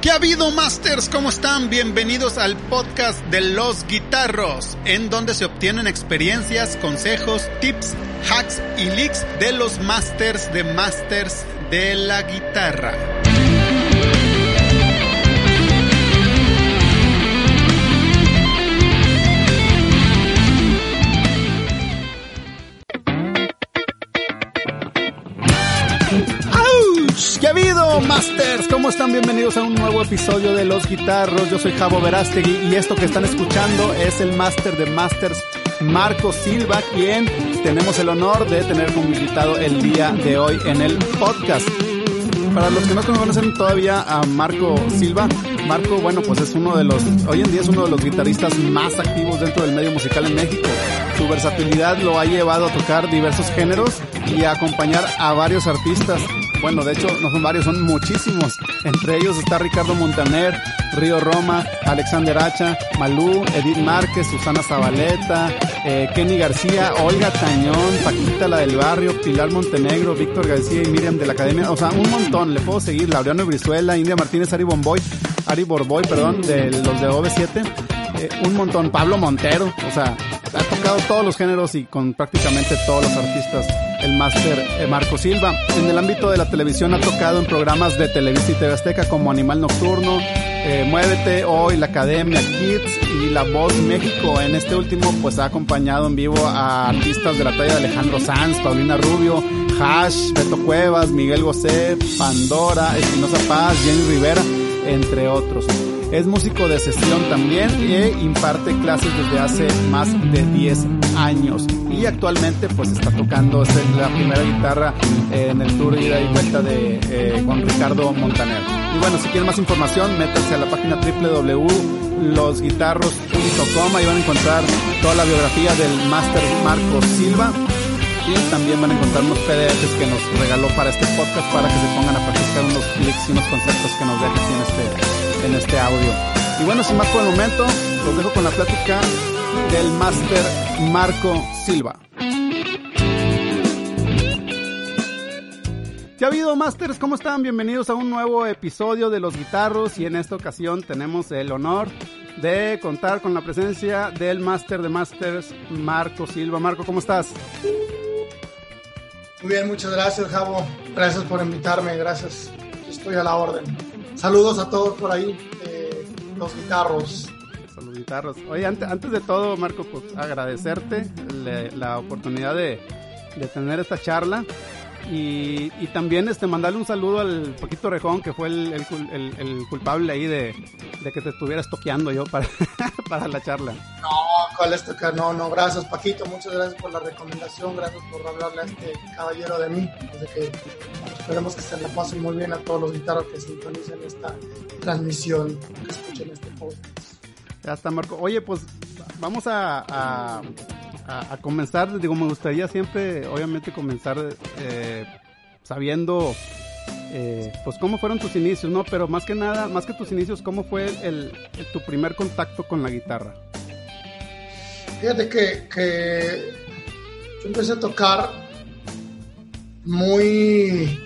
¿Qué ha habido, Masters? ¿Cómo están? Bienvenidos al podcast de los guitarros, en donde se obtienen experiencias, consejos, tips, hacks y leaks de los Masters de Masters de la guitarra. Habido, Masters? ¿Cómo están? Bienvenidos a un nuevo episodio de Los Guitarros. Yo soy Javo Verástegui y esto que están escuchando es el Master de Masters, Marco Silva, quien tenemos el honor de tener como invitado el día de hoy en el podcast. Para los que no conocen todavía a Marco Silva, Marco, bueno, pues es uno de los, hoy en día es uno de los guitarristas más activos dentro del medio musical en México. Su versatilidad lo ha llevado a tocar diversos géneros y a acompañar a varios artistas. Bueno, de hecho, no son varios, son muchísimos. Entre ellos está Ricardo Montaner, Río Roma, Alexander Hacha, Malú, Edith Márquez, Susana Zabaleta, eh, Kenny García, Olga Tañón, Paquita la del Barrio, Pilar Montenegro, Víctor García y Miriam de la Academia. O sea, un montón, le puedo seguir. Laureano Brizuela, India Martínez, Ari Bomboy, Ari Borboy, perdón, de los de OV7. Eh, un montón, Pablo Montero, o sea, ha tocado todos los géneros y con prácticamente todos los artistas el máster eh, Marco Silva. En el ámbito de la televisión ha tocado en programas de Televisa y TV Azteca como Animal Nocturno, eh, Muévete, Hoy, La Academia, Kids y La Voz México. En este último pues ha acompañado en vivo a artistas de la talla de Alejandro Sanz, Paulina Rubio, Hash, Beto Cuevas, Miguel Bosé, Pandora, Espinosa Paz, Jenny Rivera, entre otros. Es músico de sesión también e imparte clases desde hace más de 10 años. Y actualmente pues está tocando es la primera guitarra en el tour ida y vuelta de eh, con Ricardo Montaner. Y bueno, si quieren más información, métanse a la página www.losguitarros.com. Ahí van a encontrar toda la biografía del Master Marco Silva. Y también van a encontrar unos PDFs que nos regaló para este podcast para que se pongan a practicar unos clics y unos conceptos que nos deja aquí en este, en este audio. Y bueno, sin más por el momento, los dejo con la plática del Master Marco Silva. ¿Qué ha habido, Masters? ¿Cómo están? Bienvenidos a un nuevo episodio de Los Guitarros y en esta ocasión tenemos el honor de contar con la presencia del Master de Masters, Marco Silva. Marco, ¿cómo estás? Muy bien, muchas gracias, Javo. Gracias por invitarme, gracias. Estoy a la orden. Saludos a todos por ahí, eh, los guitarros. Los guitarros. Oye, antes, de todo, Marco, pues agradecerte la oportunidad de tener esta charla. Y, y, también este mandarle un saludo al Paquito Rejón, que fue el, el, el culpable ahí de, de, que te estuvieras toqueando yo para, para la charla. No, ¿cuál es tocar? No, no, gracias Paquito, muchas gracias por la recomendación, gracias por hablarle a este caballero de mí. Desde que esperemos que se la pasen muy bien a todos los guitarros que sintonicen esta transmisión, que escuchen este podcast. Ya está, Marco. Oye, pues vamos a, a a, a, comenzar, digo, me gustaría siempre, obviamente, comenzar eh, sabiendo, eh, pues, cómo fueron tus inicios, ¿no? Pero más que nada, más que tus inicios, ¿cómo fue el, tu primer contacto con la guitarra? Fíjate que, que yo empecé a tocar muy,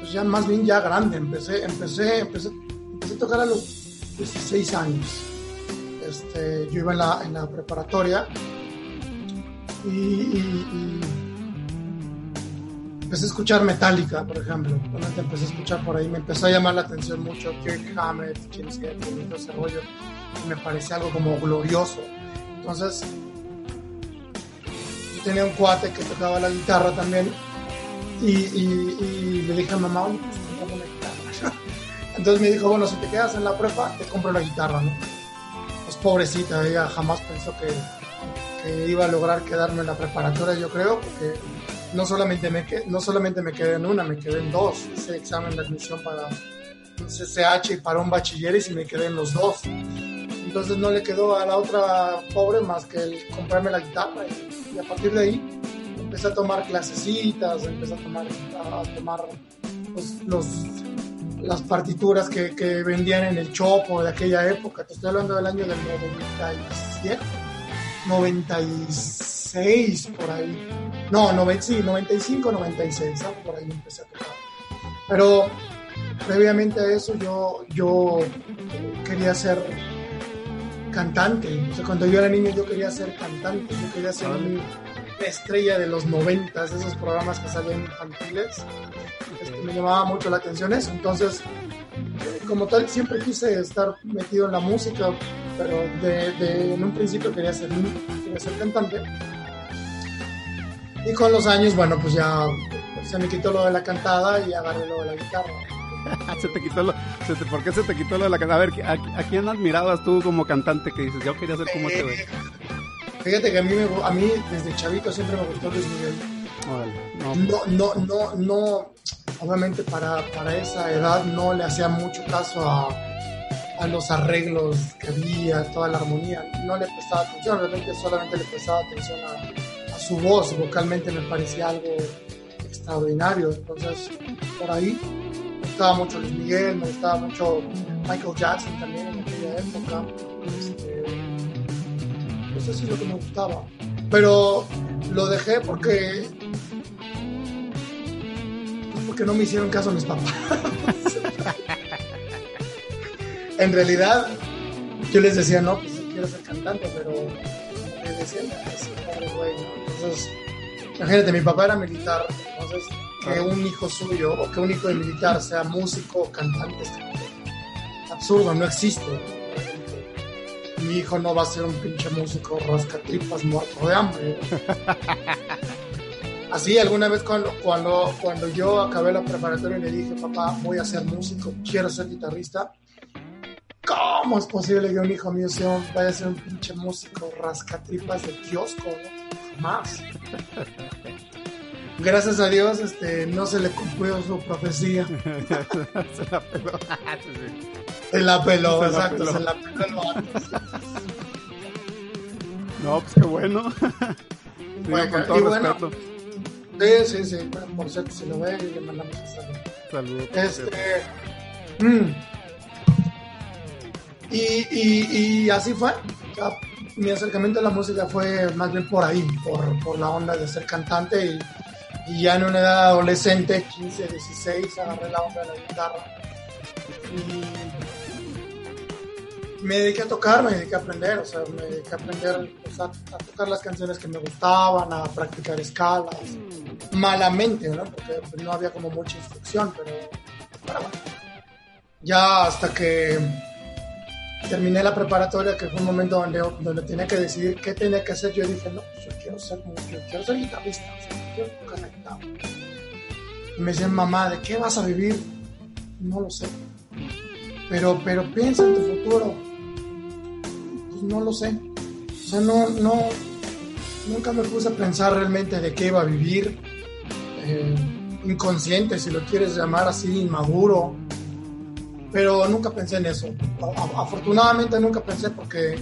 pues ya más bien ya grande, empecé, empecé, empecé, empecé a tocar a los 16 años. Este, yo iba en la, preparatoria y, empecé a escuchar Metallica, por ejemplo. Empecé a escuchar por ahí, me empezó a llamar la atención mucho Kirk Hammett, James Hetfield, todo ese rollo, y me parecía algo como glorioso. Entonces, yo tenía un cuate que tocaba la guitarra también y, le dije a mamá, oye, pues guitarra. Entonces me dijo, bueno, si te quedas en la prepa, te compro la guitarra, ¿no? Pobrecita, ella jamás pensó que, que, iba a lograr quedarme en la preparatoria, yo creo, porque no solamente me, no solamente me quedé en una, me quedé en dos. Hice examen de admisión para un CCH y para un bachilleres y me quedé en los dos. Entonces no le quedó a la otra pobre más que el comprarme la guitarra y, y a partir de ahí empecé a tomar clasecitas, empecé a tomar, a tomar pues, los las partituras que, que, vendían en el Chopo de aquella época. Te estoy hablando del año del 97, 96, por ahí. No, no sí, 95, 96, ¿sabes? por ahí empecé a tocar. Pero previamente a eso yo, yo quería ser cantante. O sea, cuando yo era niño yo quería ser cantante, yo quería ser estrella de los noventas, de esos programas que salían infantiles. Este, me llamaba mucho la atención eso. Entonces, como tal, siempre quise estar metido en la música, pero de, en un principio quería ser, quería ser cantante. Y con los años, bueno, pues ya se me quitó lo de la cantada y agarré lo de la guitarra. se te quitó lo, ¿Por qué se te quitó lo de la cantada? A ver, ¿a, quién admirabas tú como cantante que dices, yo quería ser como este güey? Fíjate que a mí, a mí desde chavito siempre me gustó Luis Miguel. no, no, no, no, obviamente para, para esa edad no le hacía mucho caso a, a los arreglos que había, toda la armonía. No le prestaba atención, realmente solamente le prestaba atención a, a su voz. Vocalmente me parecía algo extraordinario. Entonces, por ahí me gustaba mucho Luis Miguel, me gustaba mucho Michael Jackson también en aquella época. Este, no sé si lo que me gustaba. Pero lo dejé porque porque no me hicieron caso a mis papás. en realidad, yo les decía, no, pues quiero ser cantante, pero me decían, es pobre güey, Entonces, imagínate, mi papá era militar, entonces, que un hijo suyo o que un hijo de militar sea músico o cantante, es absurdo, no existe. Mi hijo no va a ser un pinche músico rascatripas muerto de hambre. Así, alguna vez cuando, cuando, cuando yo acabé la preparatoria y le dije, papá, voy a ser músico, quiero ser guitarrista, ¿cómo es posible que un hijo mío sea, vaya a ser un pinche músico rascatripas de kiosco? Más. Gracias a Dios, este, no se le cumplió su profecía. se la peló. Se la peló, exacto, se la peló No, pues qué bueno. bueno con todo respeto. Sí, sí, sí. por cierto, si lo ve, le mandamos un saludo. Saludos. Este. Mm. Y, y, y, así fue. mi acercamiento a la música fue más bien por ahí, por, por la onda de ser cantante y, y, ya en una edad adolescente, 15, 16, agarré la onda de la guitarra. Y me dediqué a tocar, me dediqué a aprender, o sea, me dediqué a aprender a tocar las canciones que me gustaban, a practicar escalas, malamente, ¿no? Porque pues, no había como mucha instrucción, pero, bueno. Ya hasta que terminé la preparatoria, que fue un momento donde, donde tenía que decidir qué tenía que hacer, yo dije, no, pues, yo quiero ser, yo quiero ser guitarrista, quiero tocar la guitarra. Y me decían, mamá, ¿de qué vas a vivir? No lo sé. Pero, pero piensa en tu futuro. Pues no lo sé. O sea, no, no, nunca me puse a pensar realmente de qué iba a vivir. Eh, inconsciente, si lo quieres llamar así, inmaduro. Pero nunca pensé en eso. afortunadamente nunca pensé porque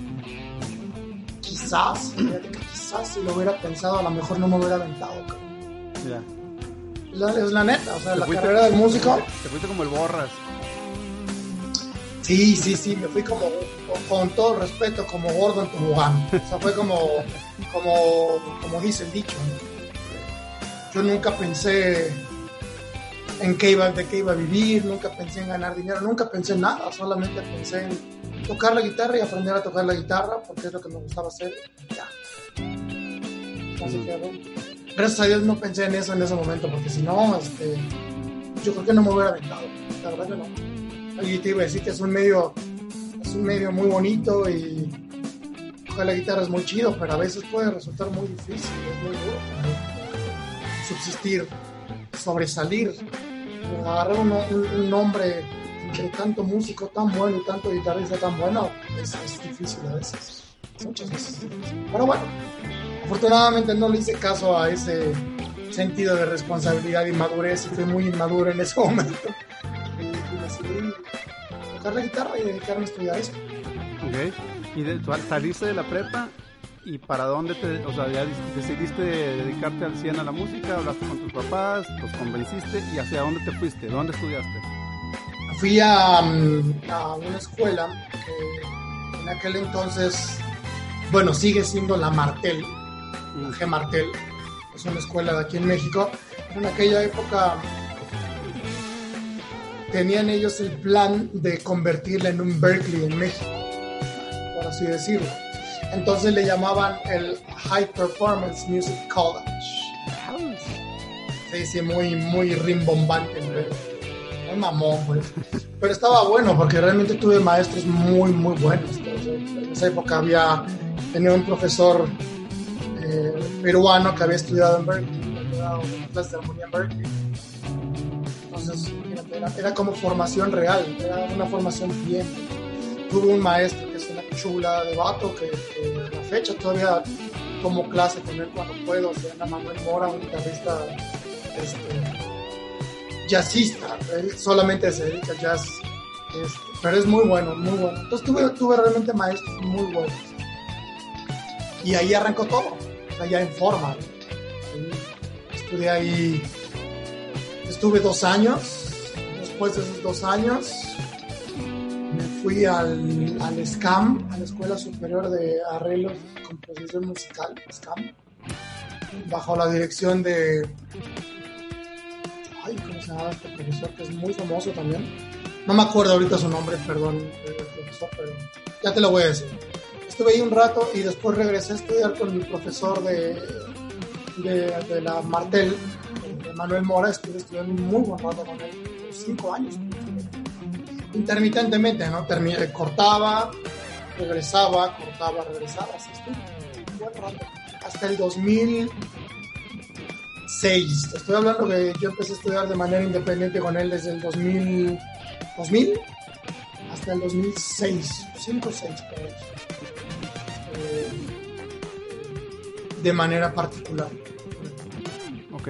quizás, quizás si lo hubiera pensado, a lo mejor no me hubiera aventado. es la neta, o sea, la carrera del músico. Te fuiste como el borras. Sí, sí, sí, me fui como, con todo respeto, como gordo en tobogán. O sea, fue como, como, como dice el dicho. Yo nunca pensé en qué iba, de qué iba a vivir, nunca pensé en ganar dinero, nunca pensé en nada, solamente pensé en tocar la guitarra y aprender a tocar la guitarra, porque es lo que me gustaba hacer. Ya. Así que, gracias a Dios no pensé en eso en ese momento, porque si no, este, yo creo que no me hubiera aventado. La verdad que no y te iba a decir que es un medio, es un medio muy bonito y la guitarra es muy chido, pero a veces puede resultar muy difícil, es muy duro subsistir, sobresalir, agarrar un, nombre entre tanto músico tan bueno y tanto guitarrista tan bueno, es, es difícil a veces, muchas veces difícil. Pero bueno, afortunadamente no le hice caso a ese sentido de responsabilidad y madurez y fui muy inmaduro en ese momento decidí tocar la guitarra y dedicarme a estudiar eso. Ok. ¿Y de, saliste de la prepa? ¿Y para dónde te, o sea, ya decidiste dedicarte al 100 a la música? ¿Hablaste con tus papás? ¿Los convenciste? ¿Y hacia dónde te fuiste? ¿Dónde estudiaste? Fui a, mm, a una escuela que en aquel entonces, bueno, sigue siendo la Martel, G Martel, es una escuela de aquí en México. En aquella época tenían ellos el plan de convertirla en un Berkeley en México, por así decirlo. Entonces le llamaban el High Performance Music College. Sí, sí, muy, muy rimbombante. Muy mamón, pues. Pero estaba bueno porque realmente tuve maestros muy, muy buenos. en esa época había, tenía un profesor eh, peruano que había estudiado en Berkeley, había dado clases de armonía en Berkeley. Era, como formación real, era una formación bien. Tuve un maestro que es una chula de vato que, que a la fecha todavía tomo clase con él cuando puedo, se llama Manuel Mora, un guitarrista este, jazzista, él solamente se dedica a jazz, este, pero es muy bueno, muy bueno. Entonces tuve, tuve realmente maestros muy buenos. Y ahí arrancó todo, allá en forma. Estuve ahí, estuve dos años, después de esos dos años me fui al, al SCAM, a la Escuela Superior de Arreglos y Composición Musical, SCAM, bajo la dirección de ay, ¿cómo se llama este profesor? Que es muy famoso también. No me acuerdo ahorita su nombre, perdón, profesor, pero ya te lo voy a decir. Estuve ahí un rato y después regresé a estudiar con mi profesor de, de, la Martel, Manuel Mora. Estuve estudiando muy buen rato con él, cinco años. Intermitentemente, ¿no? Terminé, cortaba, regresaba, cortaba, regresaba, así estuve. Rato. Hasta el 2000 6. Estoy hablando que yo empecé a estudiar de manera independiente con él desde el 2000, 2000 hasta el 2006, 5 o 6 eh, de manera particular. Ok.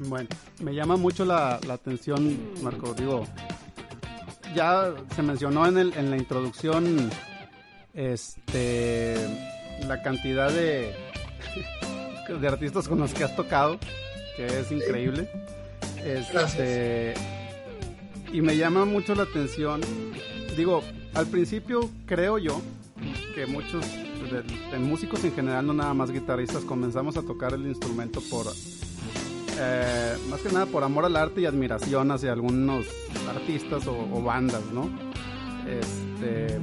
Bueno, me llama mucho la, la atención, Marco. Digo, ya se mencionó en, el, en la introducción este, la cantidad de de artistas con los que has tocado, que es increíble. Este, y me llama mucho la atención. Digo, al principio creo yo que muchos de, músicos en general, no nada más guitarristas, comenzamos a tocar el instrumento por eh, más que nada por amor al arte y admiración hacia algunos artistas o, bandas, ¿no? Este,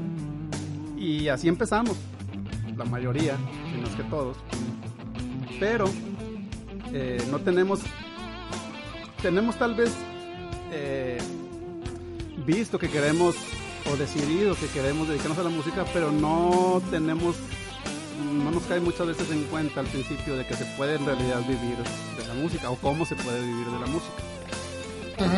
y así empezamos, la mayoría, si no es que todos pero eh, no tenemos, tenemos tal vez eh, visto que queremos o decidido que queremos dedicarnos a la música, pero no tenemos, no nos cae muchas veces en cuenta al principio de que se puede en realidad vivir de la música o cómo se puede vivir de la música.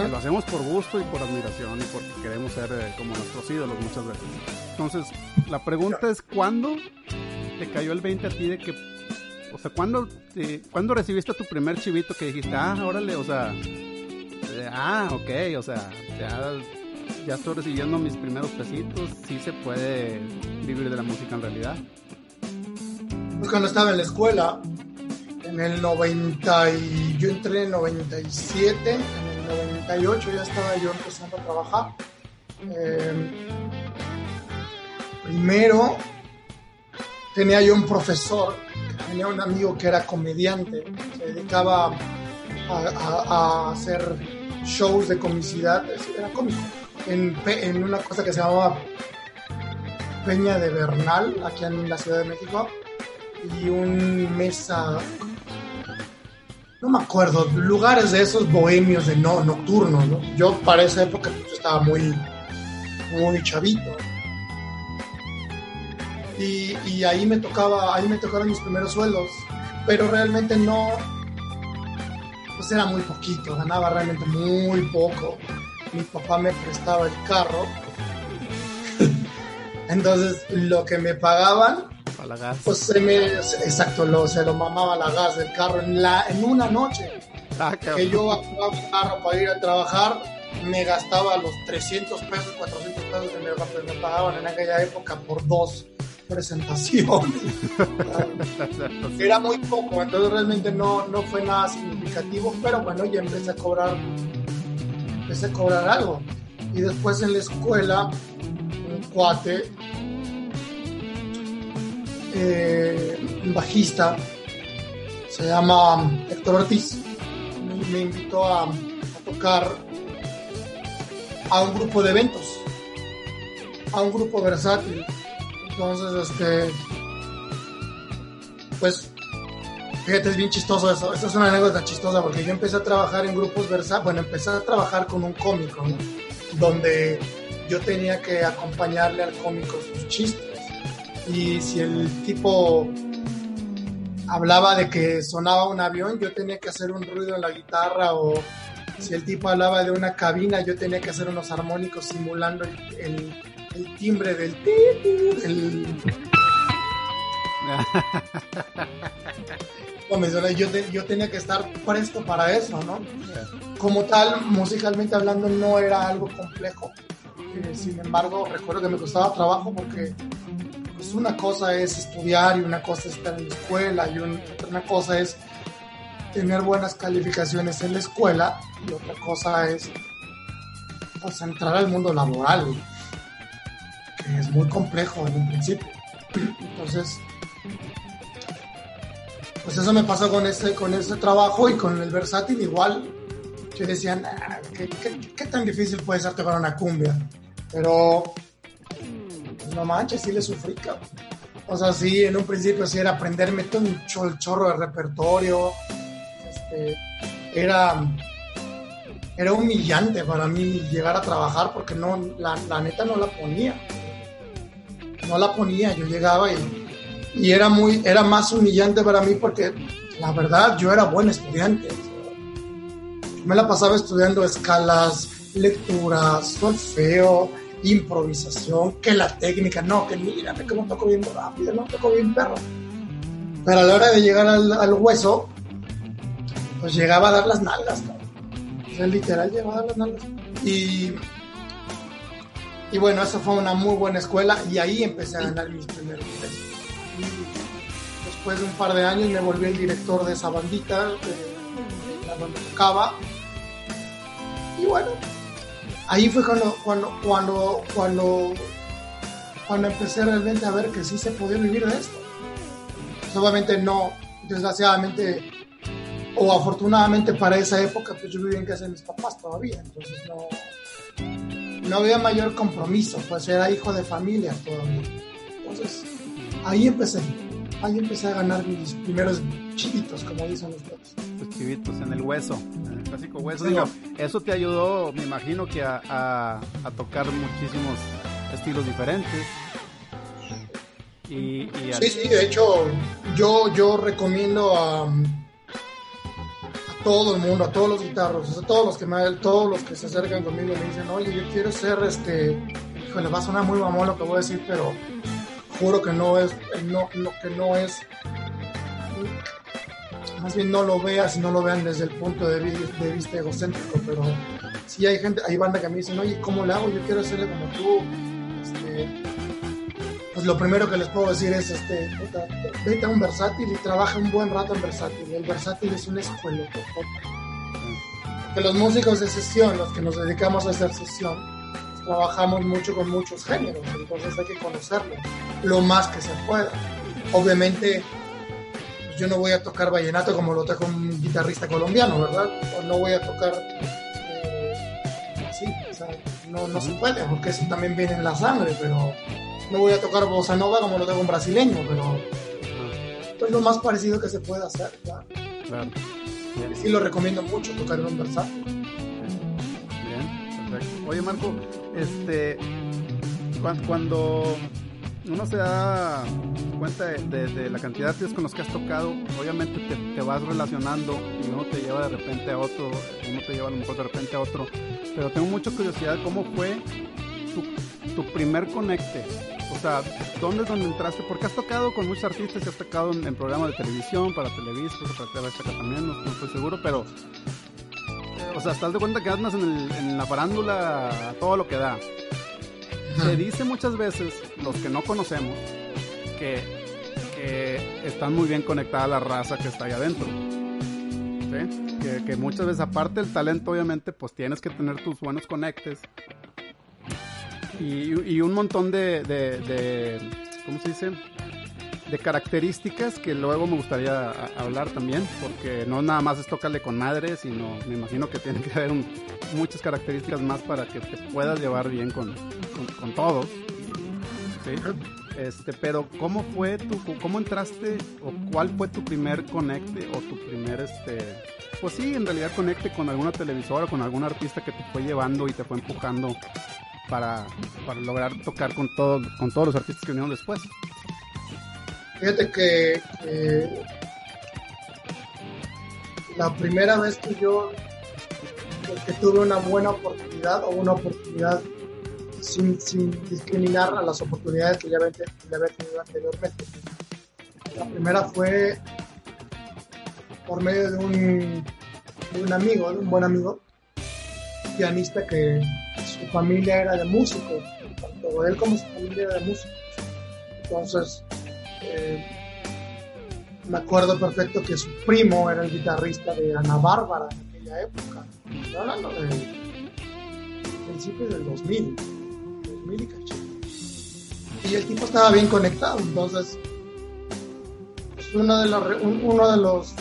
Lo hacemos por gusto y por admiración y porque queremos ser eh, como nuestros ídolos muchas veces. Entonces, la pregunta es, ¿cuándo te cayó el 20 a ti de que o sea, ¿cuándo, ¿cuándo recibiste tu primer chivito que dijiste, ah, órale, o sea, eh, ah, ok, o sea, ya, ya estoy recibiendo mis primeros pesitos, sí se puede vivir de la música en realidad? Pues cuando estaba en la escuela, en el 90, y yo entré en el 97, en el 98 ya estaba yo empezando a trabajar. Eh, primero tenía yo un profesor tenía un amigo que era comediante, se dedicaba a, hacer shows de comicidad, era cómico, en, una cosa que se llamaba Peña de Bernal, aquí en la Ciudad de México, y un mesa, no me acuerdo, lugares de esos bohemios de no, nocturnos, ¿no? Yo para esa época pues, estaba muy, muy chavito y, ahí me tocaba, ahí me tocaron mis primeros sueldos, pero realmente no, pues era muy poquito, ganaba realmente muy poco. Mi papá me prestaba el carro, entonces lo que me pagaban, pues se me, exacto, lo, se lo mamaba la gas del carro en, la, en una noche. Ah, que yo acababa el carro para ir a trabajar, me gastaba los 300 pesos, 400 pesos que me, me pagaban en aquella época por dos presentación. Era muy poco, entonces realmente no, no fue nada significativo, pero bueno, ya empecé a cobrar, empecé a cobrar algo. Y después en la escuela, un cuate, eh, un bajista, se llama Héctor Ortiz, me, invitó a, tocar a un grupo de eventos, a un grupo versátil. Entonces, este, pues, fíjate, es bien chistoso eso. Esta es una anécdota chistosa porque yo empecé a trabajar en grupos versátiles, bueno, empecé a trabajar con un cómico, donde yo tenía que acompañarle al cómico sus chistes. Y si el tipo hablaba de que sonaba un avión, yo tenía que hacer un ruido en la guitarra o si el tipo hablaba de una cabina, yo tenía que hacer unos armónicos simulando el, el, timbre del... El... yo, yo tenía que estar presto para eso, ¿no? Como tal, musicalmente hablando, no era algo complejo. Eh, sin embargo, recuerdo que me costaba trabajo porque pues una cosa es estudiar y una cosa es estar en la escuela y una cosa es tener buenas calificaciones en la escuela y otra cosa es pues, entrar al mundo laboral, que es muy complejo en un principio. Entonces, pues eso me pasó con este, con este trabajo y con el versátil igual. Decían, ah, ¿qué, tan difícil puede ser tocar una cumbia? Pero, no manches, sí le sufrí, O sea, sí, en un principio sí era aprenderme todo un chorro de repertorio, este, era, era humillante para mí llegar a trabajar porque no, la, neta no la ponía. No la ponía, yo llegaba y, y, era, muy, era más humillante para mí porque la verdad yo era buen estudiante. Me la pasaba estudiando escalas, lecturas, solfeo, improvisación, que la técnica, no, que mírame cómo toco bien rápido, no toco bien perro. Pero a la hora de llegar al, hueso, pues llegaba a dar las nalgas, O sea, literal llegaba a dar las nalgas. Y, y bueno, eso fue una muy buena escuela y ahí empecé a ganar mis primeros pesos. después de un par de años me volví el director de esa bandita, de, la banda tocaba. Y bueno, ahí fue cuando, cuando, cuando, cuando, empecé realmente a ver que sí se podía vivir de esto. Pues obviamente no, desgraciadamente o afortunadamente para esa época, pues yo vivía en casa de mis papás todavía, entonces no, no había mayor compromiso, pues era hijo de familia todavía. Entonces, ahí empecé, ahí empecé a ganar mis primeros chivitos, como dicen los dos. Los chivitos en el hueso, en el clásico hueso. Digo, eso te ayudó, me imagino que a, a, tocar muchísimos estilos diferentes. Y, Sí, sí, de hecho, yo, yo recomiendo a todo el mundo, a todos los guitarros, a todos los que me, todos los que se acercan conmigo me dicen, oye, yo quiero ser este, híjole, va a sonar muy mamón lo que voy a decir, pero juro que no es, no, lo que no es, más bien no lo veas y no lo vean desde el punto de, de vista egocéntrico, pero sí hay gente, hay banda que me dicen, oye, ¿cómo le hago? Yo quiero hacerle como tú, este, pues lo primero que les puedo decir es, este, vete a un versátil y trabaja un buen rato en versátil. El versátil es una escuela. Que los músicos de sesión, los que nos dedicamos a hacer sesión, trabajamos mucho con muchos géneros, entonces hay que conocerlos lo más que se pueda. Obviamente, yo no voy a tocar vallenato como lo toca un guitarrista colombiano, ¿verdad? O no voy a tocar eh, así, o sea, no, no se puede, porque eso también viene en la sangre, pero no voy a tocar bossa nova como lo tengo un brasileño, pero es lo más parecido que se puede hacer, claro. claro. Sí lo recomiendo mucho tocar en un versátil. Oye Marco, este cuando uno se da cuenta de, la cantidad de artistas con los que has tocado, obviamente te, vas relacionando y uno te lleva de repente a otro, uno te lleva a lo mejor de repente a otro, pero tengo mucha curiosidad cómo fue tu, primer conecte o sea, ¿dónde es donde entraste? Porque has tocado con muchos artistas has tocado en, programas de televisión, para Televisa, para TV también, no, estoy seguro, pero... O sea, estás de cuenta que andas en, en la farándula todo lo que da. Se dice muchas veces, los que no conocemos, que, que están muy bien conectada la raza que está ahí adentro. ¿Sí? Que, que, muchas veces, aparte del talento, obviamente, pues tienes que tener tus buenos conectes y, un montón de, ¿cómo se dice? De características que luego me gustaría hablar también, porque no nada más es tocarle con madre, sino me imagino que tiene que haber muchas características más para que te puedas llevar bien con, con, todos. ¿sí? Este, pero ¿cómo fue tu, cómo entraste o cuál fue tu primer conecte o tu primer, este, pues sí, en realidad conecte con alguna televisora, con algún artista que te fue llevando y te fue empujando para, para lograr tocar con, todo, con todos los artistas que vinieron después? Fíjate que, la primera vez que yo que tuve una buena oportunidad o una oportunidad sin, discriminar a las oportunidades que ya había, tenido anteriormente. La primera fue por medio de un, un amigo, un buen amigo, pianista que su familia era de músicos, tanto él como su familia era de músicos. Entonces, eh, me acuerdo perfecto que su primo era el guitarrista de Ana Bárbara en aquella época. Estoy hablando de principios del 2000, 2000 y Y el tipo estaba bien conectado, entonces pues, uno de de los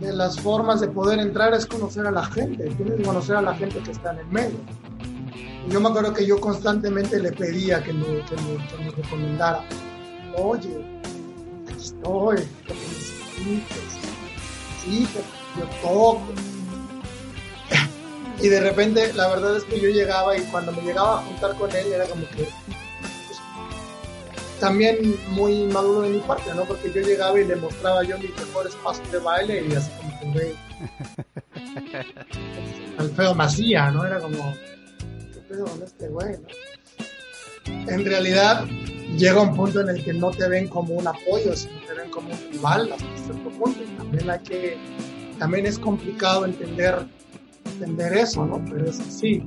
de las formas de poder entrar es conocer a la gente, tienes que conocer a la gente que está en el medio yo me acuerdo que yo constantemente le pedía que me, que me, recomendara, oye, aquí estoy, que necesites, sí, yo toco. Y de repente, la verdad es que yo llegaba y cuando me llegaba a juntar con él era como que pues, también muy maduro de mi parte, ¿no? Porque yo llegaba y le mostraba yo mis mejores pasos de baile y así como que, el feo macía, ¿no? Era como, En realidad llega un punto en el que no te ven como un apoyo, sino te ven como un rival hasta cierto punto. que, también es complicado entender, entender eso, ¿no? Pero es así.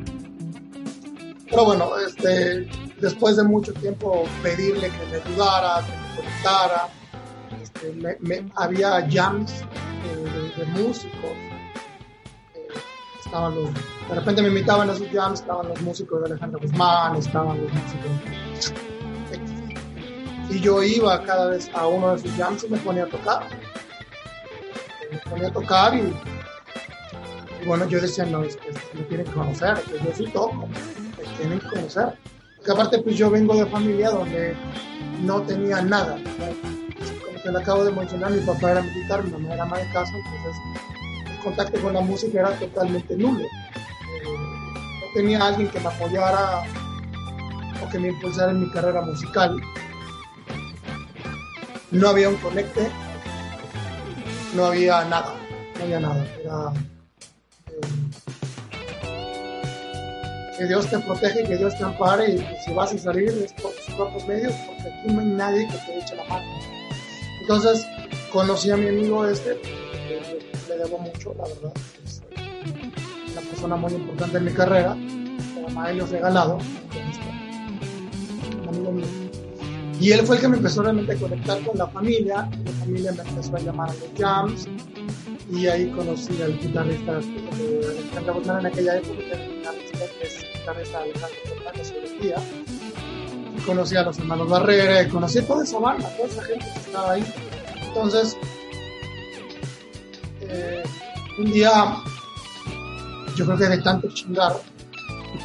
Pero bueno, este, después de mucho tiempo pedirle que me ayudara, que me conectara, este, había jams eh, de músicos de repente me invitaban a sus jams, estaban los músicos de Alejandro Guzmán, estaban los músicos y yo iba cada vez a uno de sus jams y me ponía a tocar. Me ponía a tocar y, bueno, yo decía, no, es que me tienen que conocer, yo sí toco, me tienen que conocer. Porque aparte, pues yo vengo de familia donde no tenía nada. Como te lo acabo de mencionar, mi papá era militar, mi mamá era ama de casa, entonces contacto con la música era totalmente nulo. Eh, no tenía alguien que me apoyara o que me impulsara en mi carrera musical. No había un conecte, no había nada, no había nada. Era, eh, que Dios te protege, que Dios te ampare y si vas a salir es por tus propios medios, porque aquí no hay nadie que te eche la mano. Entonces conocí a mi amigo este, le debo mucho, la verdad. Es una persona muy importante en mi carrera, llama Helios Regalado, un amigo mío. Y él fue el que me empezó realmente a conectar con la familia, la familia me empezó a llamar a los jams, y ahí conocí al guitarrista Alejandro Guzmán en aquella época, que que es guitarrista Alejandro en día. Conocí a los hermanos Barrera, conocí toda esa banda, toda esa gente que estaba ahí. Entonces, un día, yo creo que de tanto chingar,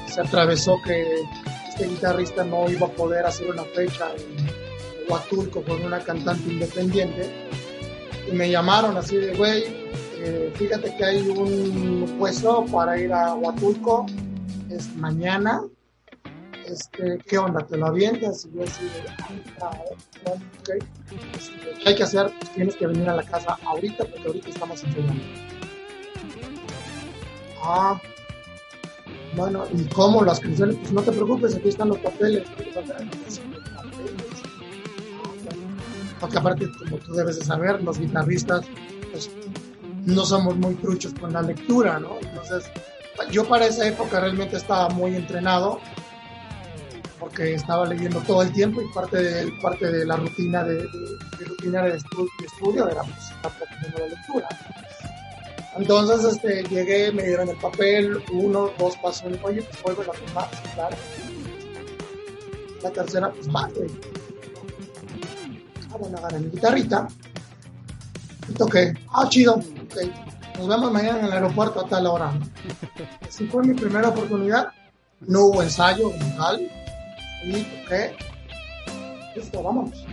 se atravesó que este guitarrista no iba a poder hacer una fecha en Huatulco con una cantante independiente. Y me llamaron así de, güey, eh, fíjate que hay un puesto para ir a Huatulco, es mañana. Este, ¿Qué onda? ¿Te lo avientas? Y yo así ah, ¿qué hay que hacer? Pues tienes que venir a la casa ahorita porque ahorita estamos entrenando Ah, bueno, ¿y cómo las canciones? Pues no te preocupes, aquí están los papeles. Porque aparte, como tú debes de saber, los guitarristas pues, no somos muy truchos con la lectura, ¿no? Entonces, yo para esa época realmente estaba muy entrenado porque estaba leyendo todo el tiempo y parte de, parte de la rutina de, de, rutina de, estudio, era pues, la lectura. Entonces este, llegué, me dieron el papel, uno, dos pasos, oye, pues vuelve a tomar, claro. La tercera, pues va, bueno, agarré mi guitarrita y toqué. Ah, chido, ok. Nos vemos mañana en el aeropuerto a tal hora. Así fue mi primera oportunidad. No hubo ensayo tal. Y toqué. Listo, vámonos.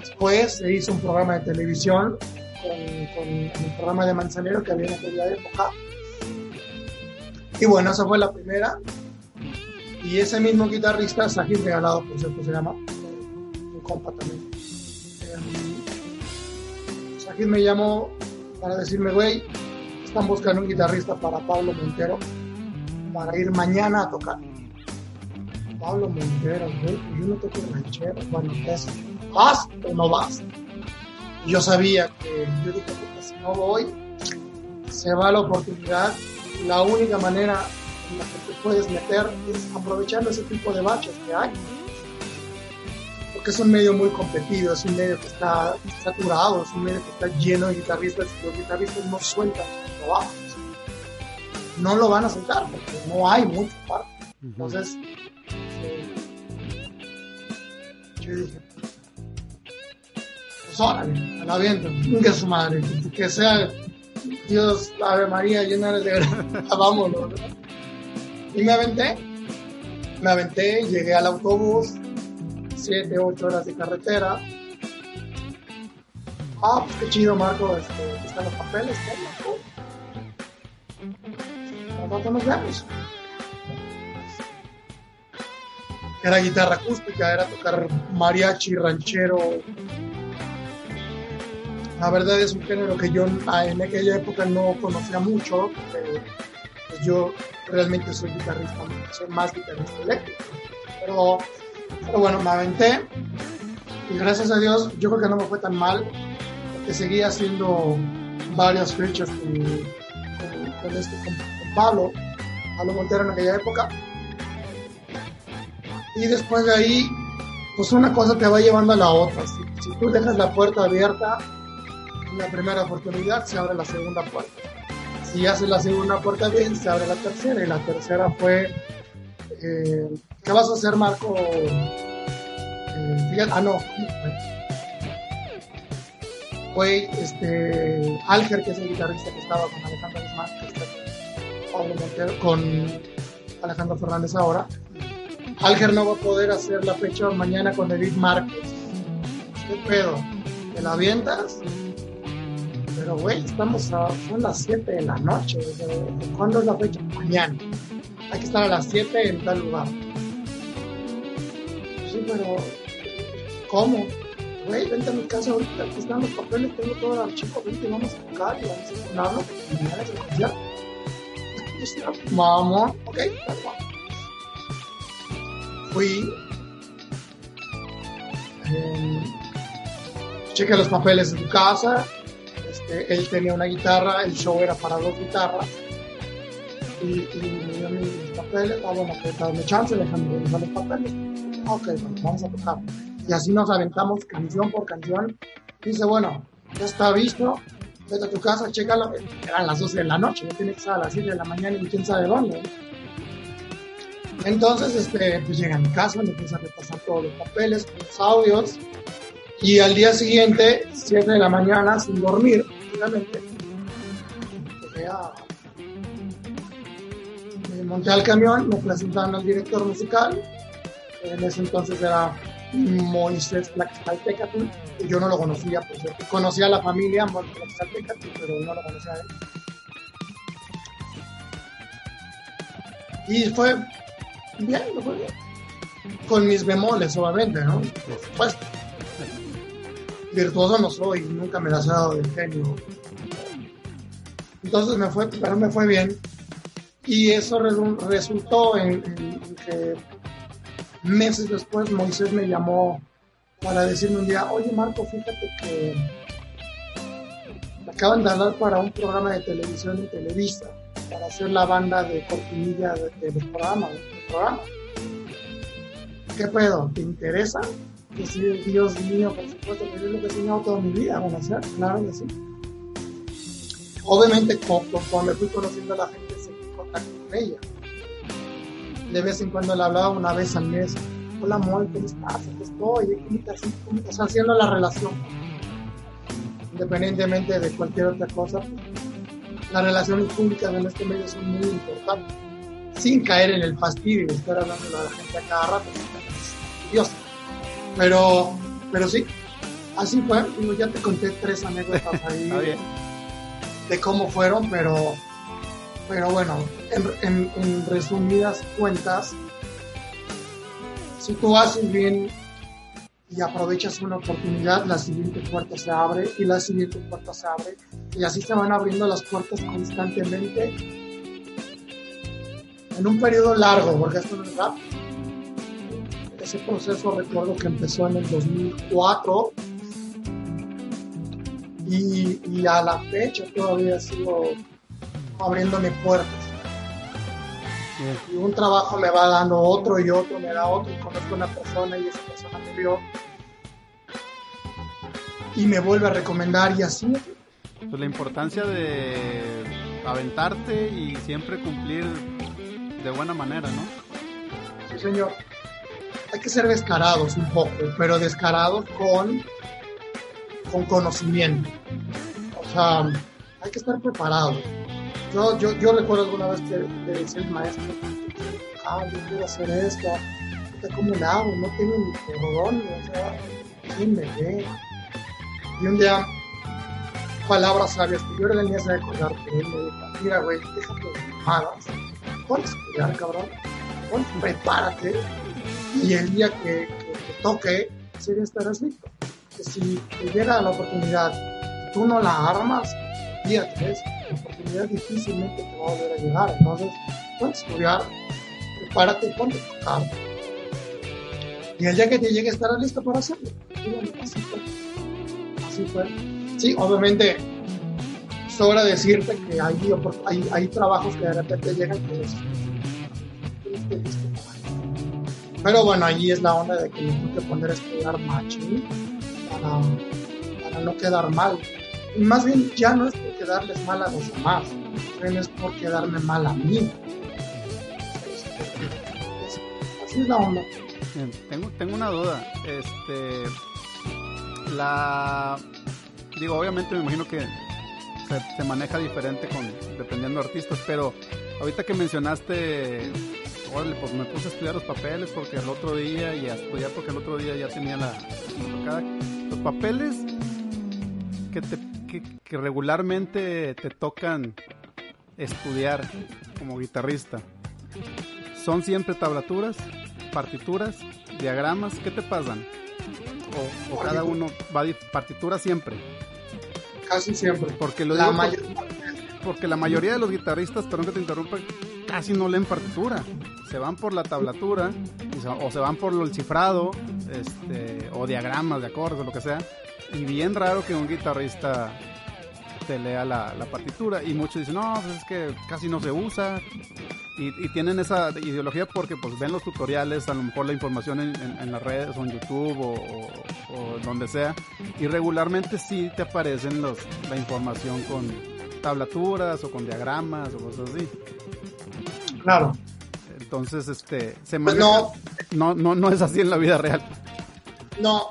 Después se hizo un programa de televisión con, con el programa de Manzanero que había en aquella época. Y bueno, esa fue la primera. Y ese mismo guitarrista, Sajid Regalado, por cierto, se llama, mi compa también. Sajid me llamó para decirme, güey, están buscando un guitarrista para Pablo Montero para ir mañana a tocar. Pablo Montero, güey, yo no toco ranchero. Bueno, es, ¿vas o no vas? Yo sabía que, yo dije, "Puta, si no voy, se va la oportunidad. La única manera en la que te puedes meter es aprovechando ese tipo de baches que hay. Porque es un medio muy competido, es un medio que está saturado, es un medio que está lleno de guitarristas y los guitarristas no sueltan sus trabajos. No lo van a soltar porque no hay mucho parte. Entonces, eh, yo dije, pues órale, a la viento, nunca su madre, que, sea Dios, Ave María, llena de gracia, vámonos. ¿no? Y me aventé, me aventé, llegué al autobús, 7, 8 horas de carretera. Ah, pues qué chido, Marco, este, están los papeles. Al rato nos vemos. Era guitarra acústica, era tocar mariachi, ranchero. La verdad es un género que yo ah, en aquella época no conocía mucho, porque pues yo realmente soy guitarrista, soy más guitarrista eléctrico. Pero, pero bueno, me aventé y gracias a Dios yo creo que no me fue tan mal, porque seguía haciendo varias fechas con, con, con este, Montero en aquella época. Y después de ahí, pues una cosa te va llevando a la otra. Si, tú dejas la puerta abierta, la primera oportunidad se abre la segunda puerta. Si haces la segunda puerta bien, se abre la tercera. Y la tercera fue, eh, ¿qué vas a hacer, Marco? Eh, ah, no. Fue este, Alger, que es el guitarrista que estaba con Alejandro Guzmán, que con Alejandro Fernández ahora. Alger no va a poder hacer la fecha mañana con Edith Márquez. ¿Qué pedo? ¿Te la avientas? Pero, güey, estamos a, son las 7 de la noche. ¿Cuándo es la fecha? Mañana. Hay que estar a las 7 en tal lugar. Sí, pero, ¿cómo? Güey, vente a mi casa ahorita, aquí están los papeles, tengo todo el archivo, vente, vamos a tocar y vamos a sonarlo, porque mañana es el concierto. Vamos, ok, fui, eh, chequé los papeles de tu casa, él tenía una guitarra, el show era para dos guitarras, y, y me dio mis papeles, ah, bueno, que dame chance, déjame revisar los papeles, ok, bueno, vamos a tocar. Y así nos aventamos canción por canción, dice, bueno, ya está visto, vete a tu casa, chécalo, eran las 12 de la noche, ya tiene que estar a las 7 de la mañana y quién sabe dónde. Entonces, este, pues llega a mi casa, me empieza a repasar todos los papeles, los audios, y al día siguiente, 7 de la mañana, sin dormir, obviamente, llegué a- me monté al camión, me presentaron al director musical, en ese entonces era Moisés Tlaxcaltecatl, yo no lo conocía, pues conocía a la familia Moisés pero no lo conocía a él. Y fue bien, fue bien. Con mis bemoles, obviamente, ¿no? Por supuesto. Virtuoso no soy, nunca me las he dado de genio. Entonces me fue, pero me fue bien. Y eso resu- resultó en, que meses después Moisés me llamó para decirme un día, oye Marco, fíjate que acaban de hablar para un programa de televisión en Televisa, para hacer la banda de cortinilla de, de los programas, del programa. ¿Qué pedo? ¿Te interesa? Sí, Dios mío, por supuesto, que es lo que he soñado toda mi vida con hacer, claro que sí. Obviamente, co- conforme fui conociendo a la gente, seguí en contacto con ella. De vez en cuando le hablaba una vez al mes hola amor, ¿cómo estás? Aquí estoy, así, o sea, haciendo la relación. Independientemente de cualquier otra cosa, las relaciones públicas en este medio son muy importantes. Sin caer en el fastidio de estar hablando a la gente a cada rato. Dios. Pero, pero sí, así fue. ya te conté tres anécdotas ahí de cómo fueron, pero, pero bueno, en resumidas cuentas, si tú haces bien y aprovechas una oportunidad, la siguiente puerta se abre y la siguiente puerta se abre y así se van abriendo las puertas constantemente en un periodo largo, porque esto no es rápido. Ese proceso recuerdo que empezó en el 2004 y, y a la fecha todavía sigo abriéndome puertas y un trabajo me va dando otro y otro me da otro y conozco a una persona y esa persona me vio y me vuelve a recomendar y así. Pues la importancia de aventarte y siempre cumplir de buena manera, ¿no? Sí, señor. Hay que ser descarados un poco, pero descarados con, con conocimiento. O sea, hay que estar preparados yo, yo, yo recuerdo alguna vez que le decía el maestro, ah, yo quiero hacer esto, ¿cómo lo hago? No tengo ni por o sea, ¿quién me ve? Y un día, palabras sabias que yo le venía a recordar que él me dijo, mira, güey, déjate de mamadas, ponte a estudiar, cabrón, ponte, prepárate, y el día que, que toque, sí estarás listo. Si te llega la oportunidad tú no la armas, fíjate, la oportunidad difícilmente te va a volver a llegar. Entonces, puedes estudiar, prepárate y ponte a. Y el día que te llegue estarás listo para hacerlo. así fue. Así fue. Sí, obviamente, sobra decirte que hay, trabajos que de repente llegan que es, pero bueno, allí es la onda de que tengo que poner a estudiar machín para, no quedar mal más bien ya no es por quedarles mal a los demás, es por quedarme mal a mí. Así es la onda. Tengo, tengo una duda. Este. La. Digo, obviamente me imagino que se, maneja diferente con dependiendo de artistas, pero ahorita que mencionaste órale, pues me puse a estudiar los papeles porque el otro día y a estudiar porque el otro día ya tenía la, la Los papeles que te que, regularmente te tocan estudiar como guitarrista? ¿Son siempre tablaturas, partituras, diagramas? ¿Qué te pasan? ¿O, cada uno va a partitura siempre? Casi siempre. Porque lo digo porque la mayoría de los guitarristas, perdón que te interrumpa, casi no leen partitura. Se van por la tablatura o se van por el cifrado este, o diagramas de acordes o lo que sea y bien raro que un guitarrista te lea la, partitura y muchos dicen, no, pues es que casi no se usa y, tienen esa ideología porque pues ven los tutoriales, a lo mejor la información en, las redes o en YouTube o, donde sea y regularmente sí te aparecen los, la información con tablaturas o con diagramas o cosas así. Claro. Entonces, este, se pues no, no, no, no es así en la vida real. No,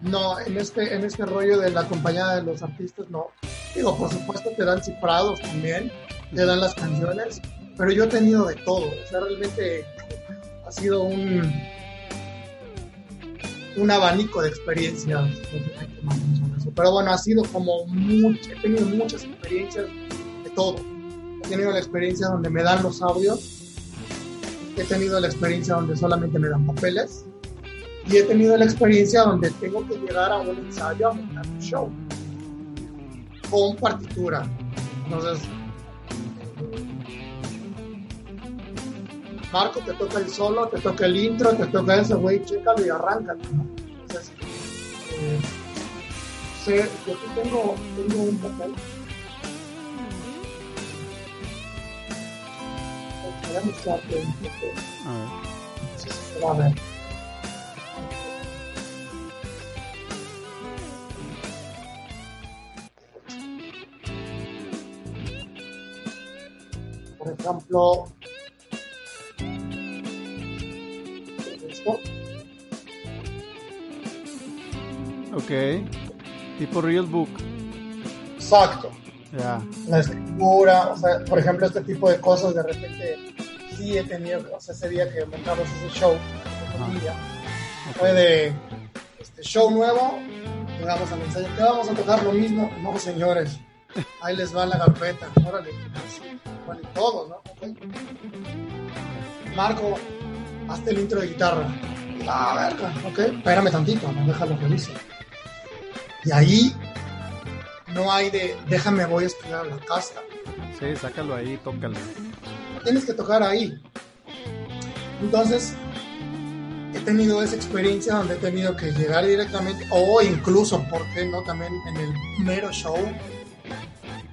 no, en este, en este rollo de la compañía de los artistas, no. Digo, por supuesto te dan cifrados también, te dan las canciones, pero yo he tenido de todo. O sea, realmente ha sido un, un abanico de experiencias. Pero bueno, ha sido como mucho, he tenido muchas experiencias de todo. He tenido la experiencia donde me dan los audios, he tenido la experiencia donde solamente me dan papeles, y he tenido la experiencia donde tengo que llegar a un ensayo a montar un show con partitura. Entonces, Marco, te toca el solo, te toca el intro, te toca eso, güey, chécalo y arráncalo. Entonces, eh, sé, yo tengo, tengo un papel. Por ejemplo, esto, Ok. Tipo Real Book. Exacto. Ya. La escritura, o sea, por ejemplo, este tipo de cosas, de repente sí he tenido, o sea, ese día que montamos ese show, ese día, fue de este show nuevo, llegamos al ensayo, ¿qué vamos a tocar lo mismo? No, señores, ahí les va la carpeta, órale, bueno, y todos, ¿no? Ok. Marco, hazte el intro de guitarra. Ah, verga, ok, espérame tantito, no déjalo reviso. Y ahí no hay de déjame voy a estudiar a la casa. Sí, sácalo ahí, tócalo. Tienes que tocar ahí. Entonces, he tenido esa experiencia donde he tenido que llegar directamente, o incluso, ¿por qué no? También en el mero show,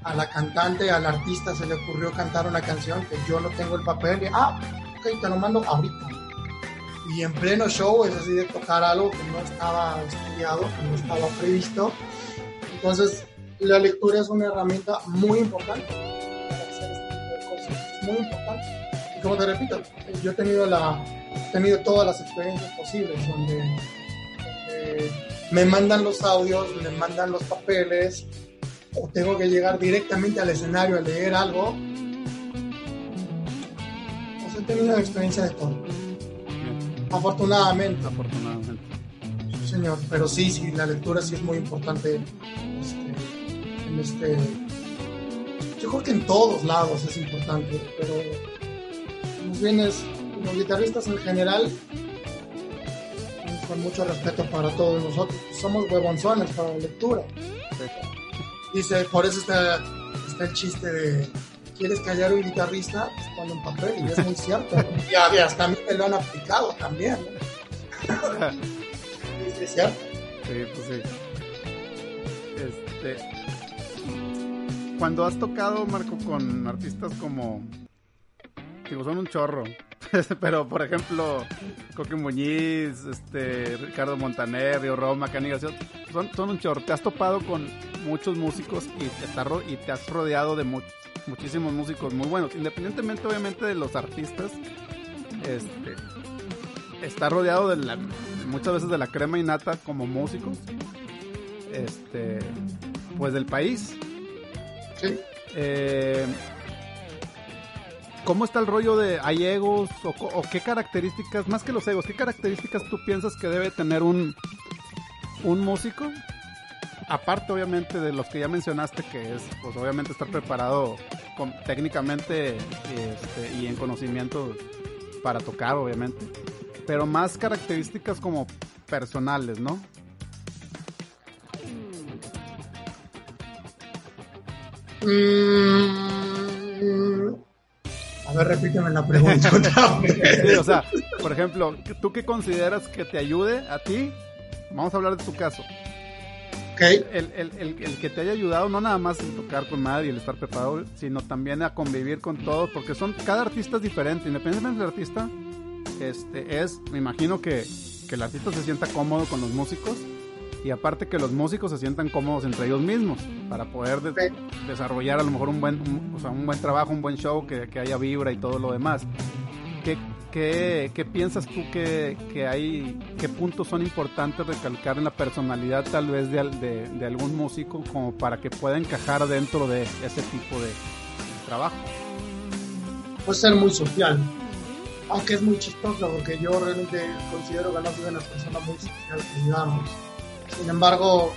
a la cantante, al artista se le ocurrió cantar una canción que yo no tengo el papel, y, ah, ok, te lo mando ahorita. Y en pleno show es así de tocar algo que no estaba estudiado, que no estaba previsto. Entonces, la lectura es una herramienta muy importante muy importante. Y como te repito, yo he tenido, la, he tenido todas las experiencias posibles donde, donde me mandan los audios, me mandan los papeles, o tengo que llegar directamente al escenario a leer algo. Sea, he tenido una experiencia de todo. Afortunadamente. Afortunadamente. Sí, señor. Pero sí, sí, la lectura sí es muy importante este, en este. Yo creo que en todos lados es importante, pero más bien es los guitarristas en general, con mucho respeto para todos nosotros, somos huevonzones para la lectura. Dice, por eso está, está el chiste de ¿quieres callar a un guitarrista? Pues un papel, y es muy cierto. y hasta a mí me lo han aplicado también. es cierto. Sí, pues sí. Este. Cuando has tocado, Marco, con artistas como. Digo, son un chorro. Pero, por ejemplo, Coque Muñiz, este, Ricardo Montaner, Río Roma, Canigación, son, son un chorro. Te has topado con muchos músicos y te, has rodeado de muchísimos músicos muy buenos, independientemente obviamente de los artistas, este está rodeado de la muchas veces de la crema innata como músicos, este pues del país. Eh, ¿Cómo está el rollo de hay egos o, qué características, más que los egos, qué características tú piensas que debe tener un un músico? Aparte, obviamente, de los que ya mencionaste, que es, pues, obviamente, estar preparado técnicamente este, y en conocimiento para tocar, obviamente. Pero más características como personales, ¿no? Mm, a ver, repíteme la pregunta. Sí, o sea, por ejemplo, ¿tú qué consideras que te ayude a ti? Vamos a hablar de tu caso. Ok, El, el, el, el que te haya ayudado no nada más en tocar con madre y el estar preparado, sino también a convivir con todos, porque son cada artista es diferente, independientemente del artista, este es, me imagino que, que el artista se sienta cómodo con los músicos y aparte que los músicos se sientan cómodos entre ellos mismos para poder de- Sí. desarrollar a lo mejor un buen, un- o sea, un buen trabajo, un buen show, que, que haya vibra y todo lo demás. ¿Qué, qué, qué piensas tú que, que hay, qué puntos son importantes recalcar en la personalidad tal vez de, de, de algún músico como para que pueda encajar dentro de ese tipo de trabajo? puede ser muy social. Aunque es muy chistoso, porque yo realmente considero que no soy una persona muy social, que digamos. Sin embargo,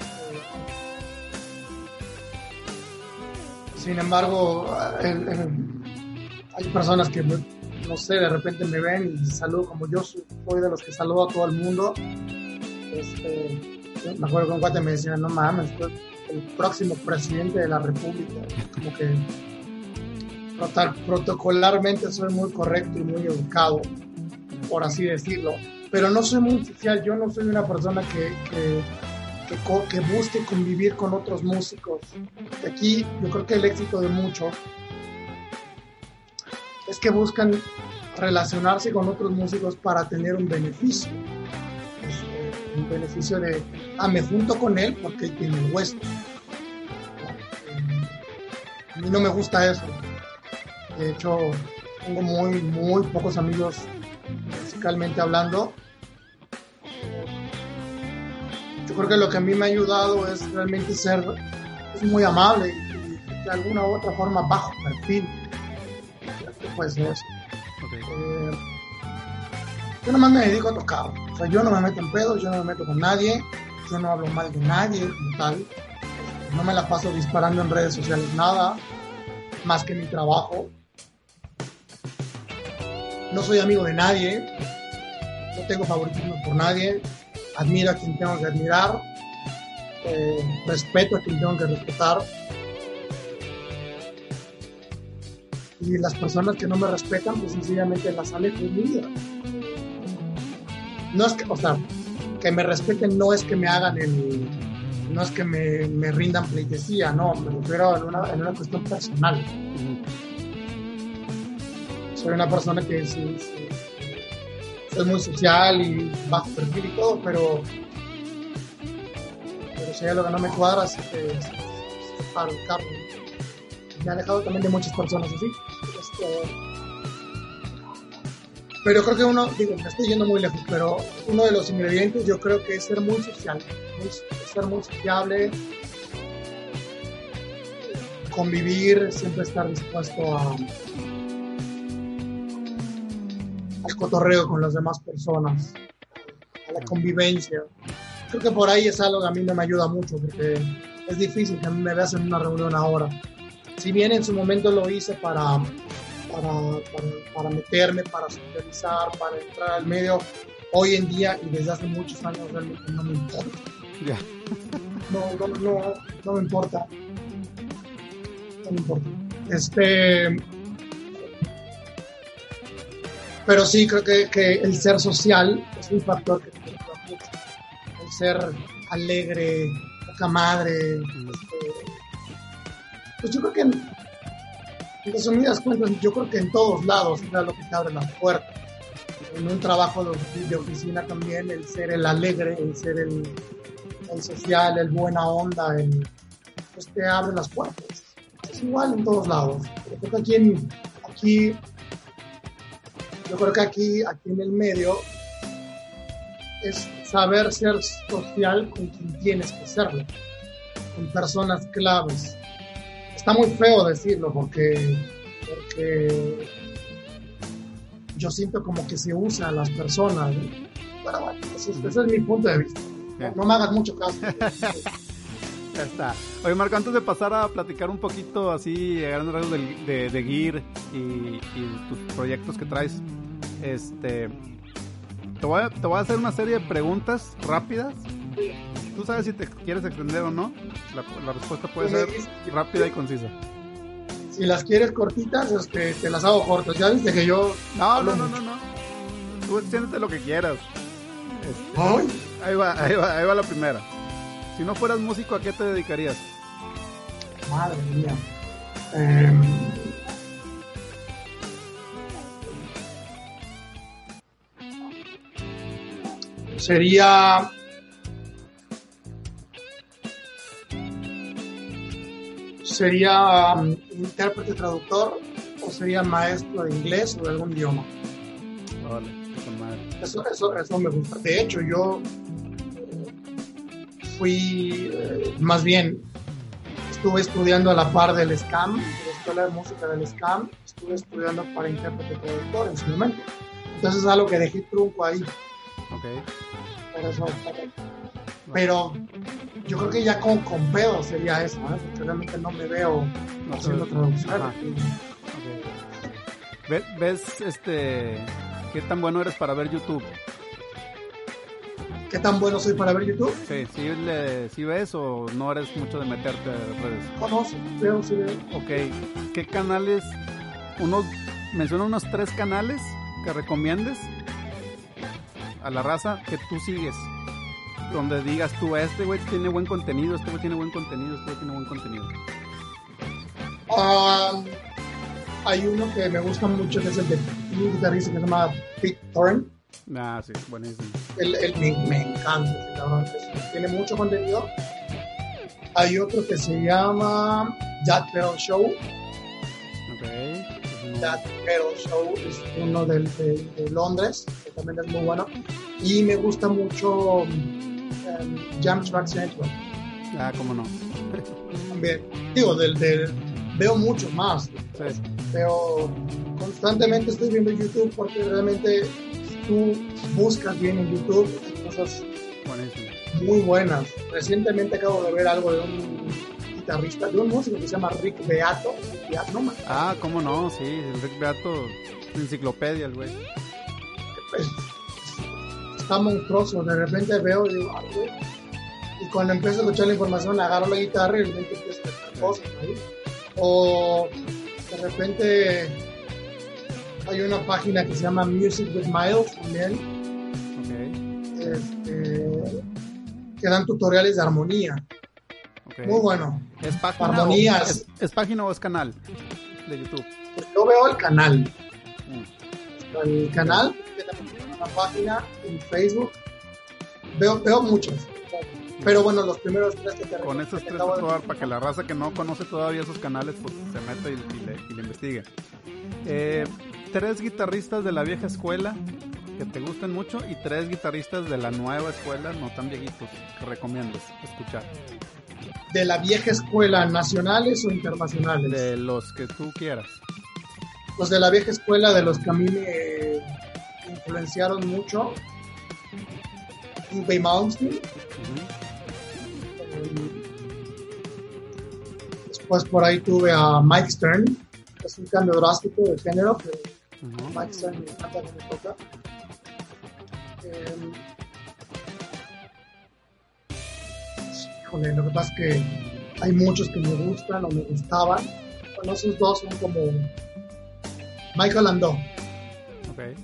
eh, sin embargo, el- el- hay personas que, no sé, de repente me ven y saludo, como yo soy, de los que saludo a todo el mundo. Este, me acuerdo que un cuate me decía, no mames, el próximo presidente de la república. Como que protocolarmente soy muy correcto y muy educado, por así decirlo, pero no soy muy social, yo no soy una persona que, que, que, co- que busque convivir con otros músicos. Aquí yo creo que el éxito de muchos es que buscan relacionarse con otros músicos para tener un beneficio. Este, un beneficio de, ah, me junto con él porque él tiene el hueso. A mí no me gusta eso. De hecho, tengo muy, muy pocos amigos musicalmente hablando. Yo creo que lo que a mí me ha ayudado es realmente ser es muy amable y, de alguna u otra forma bajo perfil. Pues eso. Eh, yo nomás me dedico a tocar. O sea, yo no me meto en pedos, yo no me meto con nadie, yo no hablo mal de nadie como tal. No me la paso disparando en redes sociales nada, más que mi trabajo. No soy amigo de nadie, no tengo favoritismo por nadie, admiro a quien tengo que admirar, eh, respeto a quien tengo que respetar. Y las personas que no me respetan, pues sencillamente las alejo de mi vida. No es que, o sea, que me respeten no es que me hagan el, no es que me, me rindan pleitesía, no, me refiero en una, en una cuestión personal. Soy una persona que sí, soy muy social y bajo perfil y todo, pero, pero si hay algo que no me cuadra, así que paro el carro. Me ha alejado también de muchas personas así. Este, pero creo que uno, digo, me estoy yendo muy lejos, pero uno de los ingredientes yo creo que es ser muy social, ser muy sociable, convivir, siempre estar dispuesto a al cotorreo con las demás personas, a la convivencia. Creo que por ahí es algo que a mí me ayuda mucho, porque es difícil que a mí me veas en una reunión ahora. Si bien en su momento lo hice para para, para, meterme, para socializar, para entrar al medio. Hoy en día y desde hace muchos años realmente no me importa. No, no, no, no me importa. No me importa. Este, pero sí creo que, que, el ser social es un factor que me mucho. El ser alegre, poca madre. Este, pues yo creo que en resumidas cuentas, yo creo que en todos lados es lo que te abre las puertas. En un trabajo de, oficina también, el ser el alegre, el ser el, social, el buena onda, el, pues te abre las puertas. Es igual en todos lados. Creo que aquí, aquí yo creo que aquí, aquí en el medio es saber ser social con quien tienes que serlo, con personas claves está muy feo decirlo porque, porque yo siento como que se usa a las personas. Pero bueno, ese, es mi punto de vista. No, me hagas mucho caso. ya está. Oye, Marco, antes de pasar a platicar un poquito así, a grandes rasgos de, de, Gear y, tus proyectos que traes, este, te voy, a, te voy a hacer una serie de preguntas rápidas tú sabes si te quieres extender o no. La, respuesta puede ser rápida y concisa. Si las quieres cortitas, es que te las hago cortas. Ya viste que yo. No, no, no, no, no. Tú extiéndete lo que quieras. Este, ahí va, ahí va, ahí va la primera. Si no fueras músico, ¿a qué te dedicarías? Madre mía. Em, sería sería um, intérprete traductor o sería maestro de inglés o de algún idioma. eso, eso, eso me gusta. De hecho, yo fui, eh, más bien, estuve estudiando a la par del SCAM, de la Escuela de Música del SCAM, estuve estudiando para intérprete traductor en su momento. Entonces es algo que dejé trunco ahí. Ok. Eso, pero yo creo que ya con, con pedo sería eso, ¿eh? porque realmente no me veo haciendo traducción. ¿Ves, este, qué tan bueno eres para ver YouTube? ¿Qué tan bueno soy para ver YouTube? Sí, ¿sí, ves o no eres mucho de meterte a redes? Conozco, veo, sí veo. Ok, ¿qué canales, unos, menciona unos tres canales que recomiendes a la raza que tú sigues? donde digas tú, este güey tiene buen contenido, este güey tiene buen contenido, este güey tiene buen contenido? Um, hay uno que me gusta mucho que es el de un guitarrista que se llama Pete Thorne. Ah, sí, buenísimo. Él, me, me, encanta ese cabrón. Tiene mucho contenido. Hay otro que se llama That Pedal Show. Ok. That Pedal Show es uno de, de, Londres, que también es muy bueno. Y me gusta mucho em, Jam Tracks Network. Ah, cómo no. También. Digo, del, del- veo mucho más. Sí. Veo constantemente estoy viendo YouTube porque realmente tú buscas bien en YouTube hay cosas Buenísimo. muy buenas. Recientemente acabo de ver algo de un guitarrista, de un músico que se llama Rick Beato. Beato, no, man, Ah, cómo no, sí, el Rick Beato, enciclopedia el güey. pues, está monstruoso. De repente veo y digo, "Ay, güey". Y cuando empiezo a escuchar la información, agarro la guitarra y de repente empiezo a hacer cosas ahí. O de repente hay una página que se llama Music with Miles también, Ok, este, que dan tutoriales de armonía. ok. Muy bueno. ¿Es página, Armonías. O, es, es página o es canal de YouTube? Pues yo veo el canal. Mm. El canal, una página en Facebook. Veo, veo muchos. Pero bueno, los primeros tres que te Con esos tres dar para que la raza que no conoce todavía esos canales pues se meta y, y le, y le investigue. Eh, tres guitarristas de la vieja escuela que te gusten mucho y tres guitarristas de la nueva escuela, no tan viejitos, que recomiendas escuchar. de la vieja escuela, nacionales o internacionales. De los que tú quieras. Los de la vieja escuela, de los que a mí me influenciaron mucho. Yngwie Malmsteen. Después por ahí tuve a Mike Stern. Es un cambio drástico de género, pero Ujú. Mike Stern me encanta toca. Eh, híjole, lo que pasa es que hay muchos que me gustan o me gustaban. Bueno, esos dos son como Michael Landau. Ok.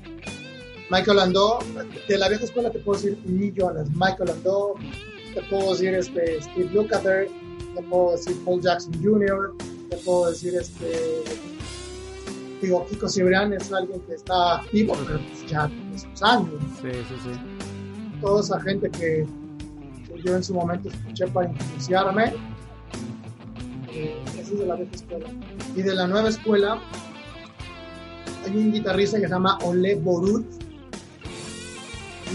Michael Landau, de la vieja escuela te puedo decir millones. Michael Landau, te puedo decir este, Steve Lukather, te puedo decir Paul Jackson Jr., te puedo decir este. Digo, Kiko Cibrián es alguien que está activo, pero pues ya tiene sus años. Sí, sí, sí. Toda esa gente que, que yo en su momento escuché para influenciarme, eh, ese es de la vieja escuela. Y de la nueva escuela, hay un guitarrista que se llama Ole Borut.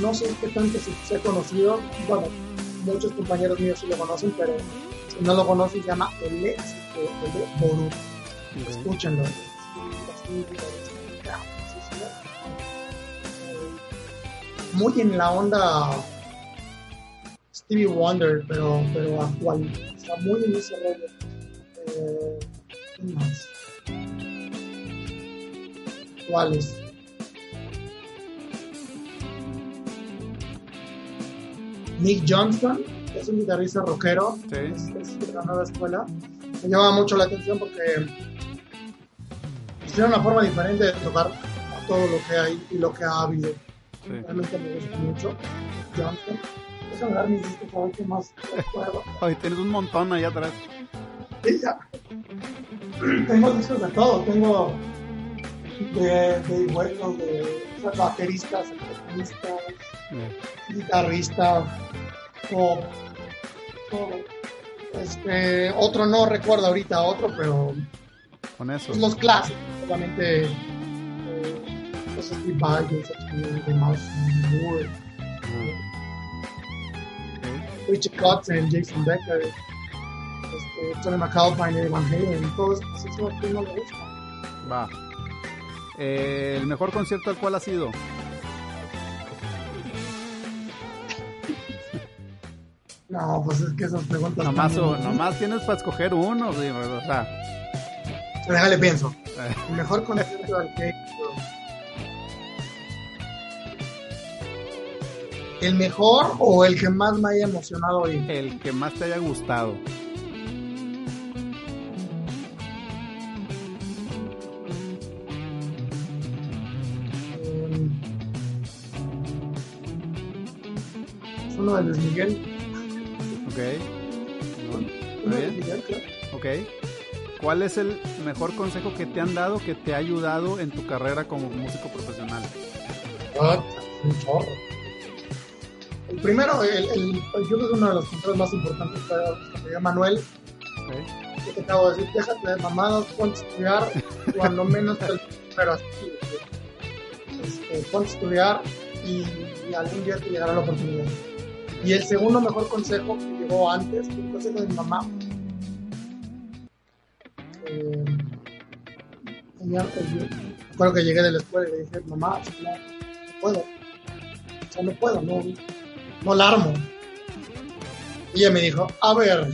No sé qué tanto se, se ha conocido. Bueno, muchos compañeros míos sí lo conocen, pero si no lo conocen, se llama Ole, Ole Borut. Ok. Escúchenlo. Muy en la onda Stevie Wonder, pero, pero actual. Está muy en ese rollo. Eh, ¿Quién más? Actuales. Nick Johnston, que es un guitarrista rockero, Sí. es, es de la nueva escuela. Me llama mucho la atención porque tiene una forma diferente de tocar a todo lo que hay y lo que ha habido. Sí. Realmente me gusta mucho. Johnston. Déjame dar mis discos qué más recuerdo. Ay, tienes un montón ahí atrás. Sí, ya. Tengo discos de todo. Tengo de, de huecos, de bateristas, saxofonistas, Sí. guitarristas, pop, todo. Este, otro no recuerdo ahorita otro, pero Con eso. los clásicos, obviamente. Eh, pues Steve Vai, Jason de Mouse Moore, Ok. Richie Kotzen, Jason Becker, este, Tony McAlpine, Eddie Van Halen, todos esos son los que no me gustan. Va. Eh, el mejor concierto al cual ha sido. No, pues es que esas preguntas. Nomás, o- nomás tienes para escoger uno, sí, o sea. Déjale pienso. El mejor concierto al que he ido. ¿El mejor o el que más me haya emocionado ir? el que más te haya gustado. Es uno de Luis Miguel. Ok. Uno de. Luis Miguel, claro. Ok. ¿Cuál es el mejor consejo que te han dado que te ha ayudado en tu carrera como músico profesional? Ah, un chorro. El primero, el, el- yo creo que uno de los consejos más importantes que me dio Manuel, Ok. que te acabo de decir, déjate de mamadas, ponte a estudiar, cuando menos te pero así, este, ponte a estudiar y, y algún día te llegará la oportunidad. Y el segundo mejor consejo que llegó antes, un consejo de mi mamá, eh, tenía- eh, recuerdo que llegué de la escuela y le dije, mamá, no, no puedo, o sea, no puedo, no, no la armo. Y ella me dijo, a ver,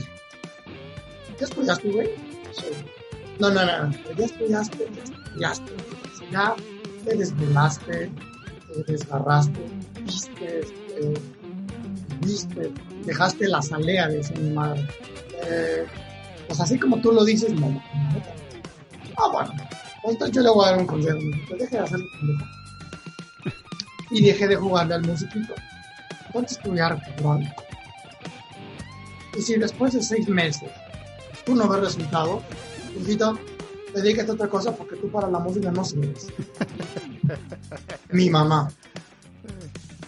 ¿ya estudiaste, güey? Sí. No, no, no, ya estudiaste, ya estudiaste, ya te desvelaste, te desgarraste, viste, eh, viste, dejaste la salea, de mi madre. Eh, pues así como tú lo dices, no. no, Ah, bueno, entonces yo le voy a dar un consejo, pues deje de hacer pendejo. Y dejé de jugarle al musiquito. Ponte a estudiar, cabrón. Y si después de seis meses tú no ves resultados, hijito, dedícate a otra cosa porque tú para la música no sirves. Mi mamá.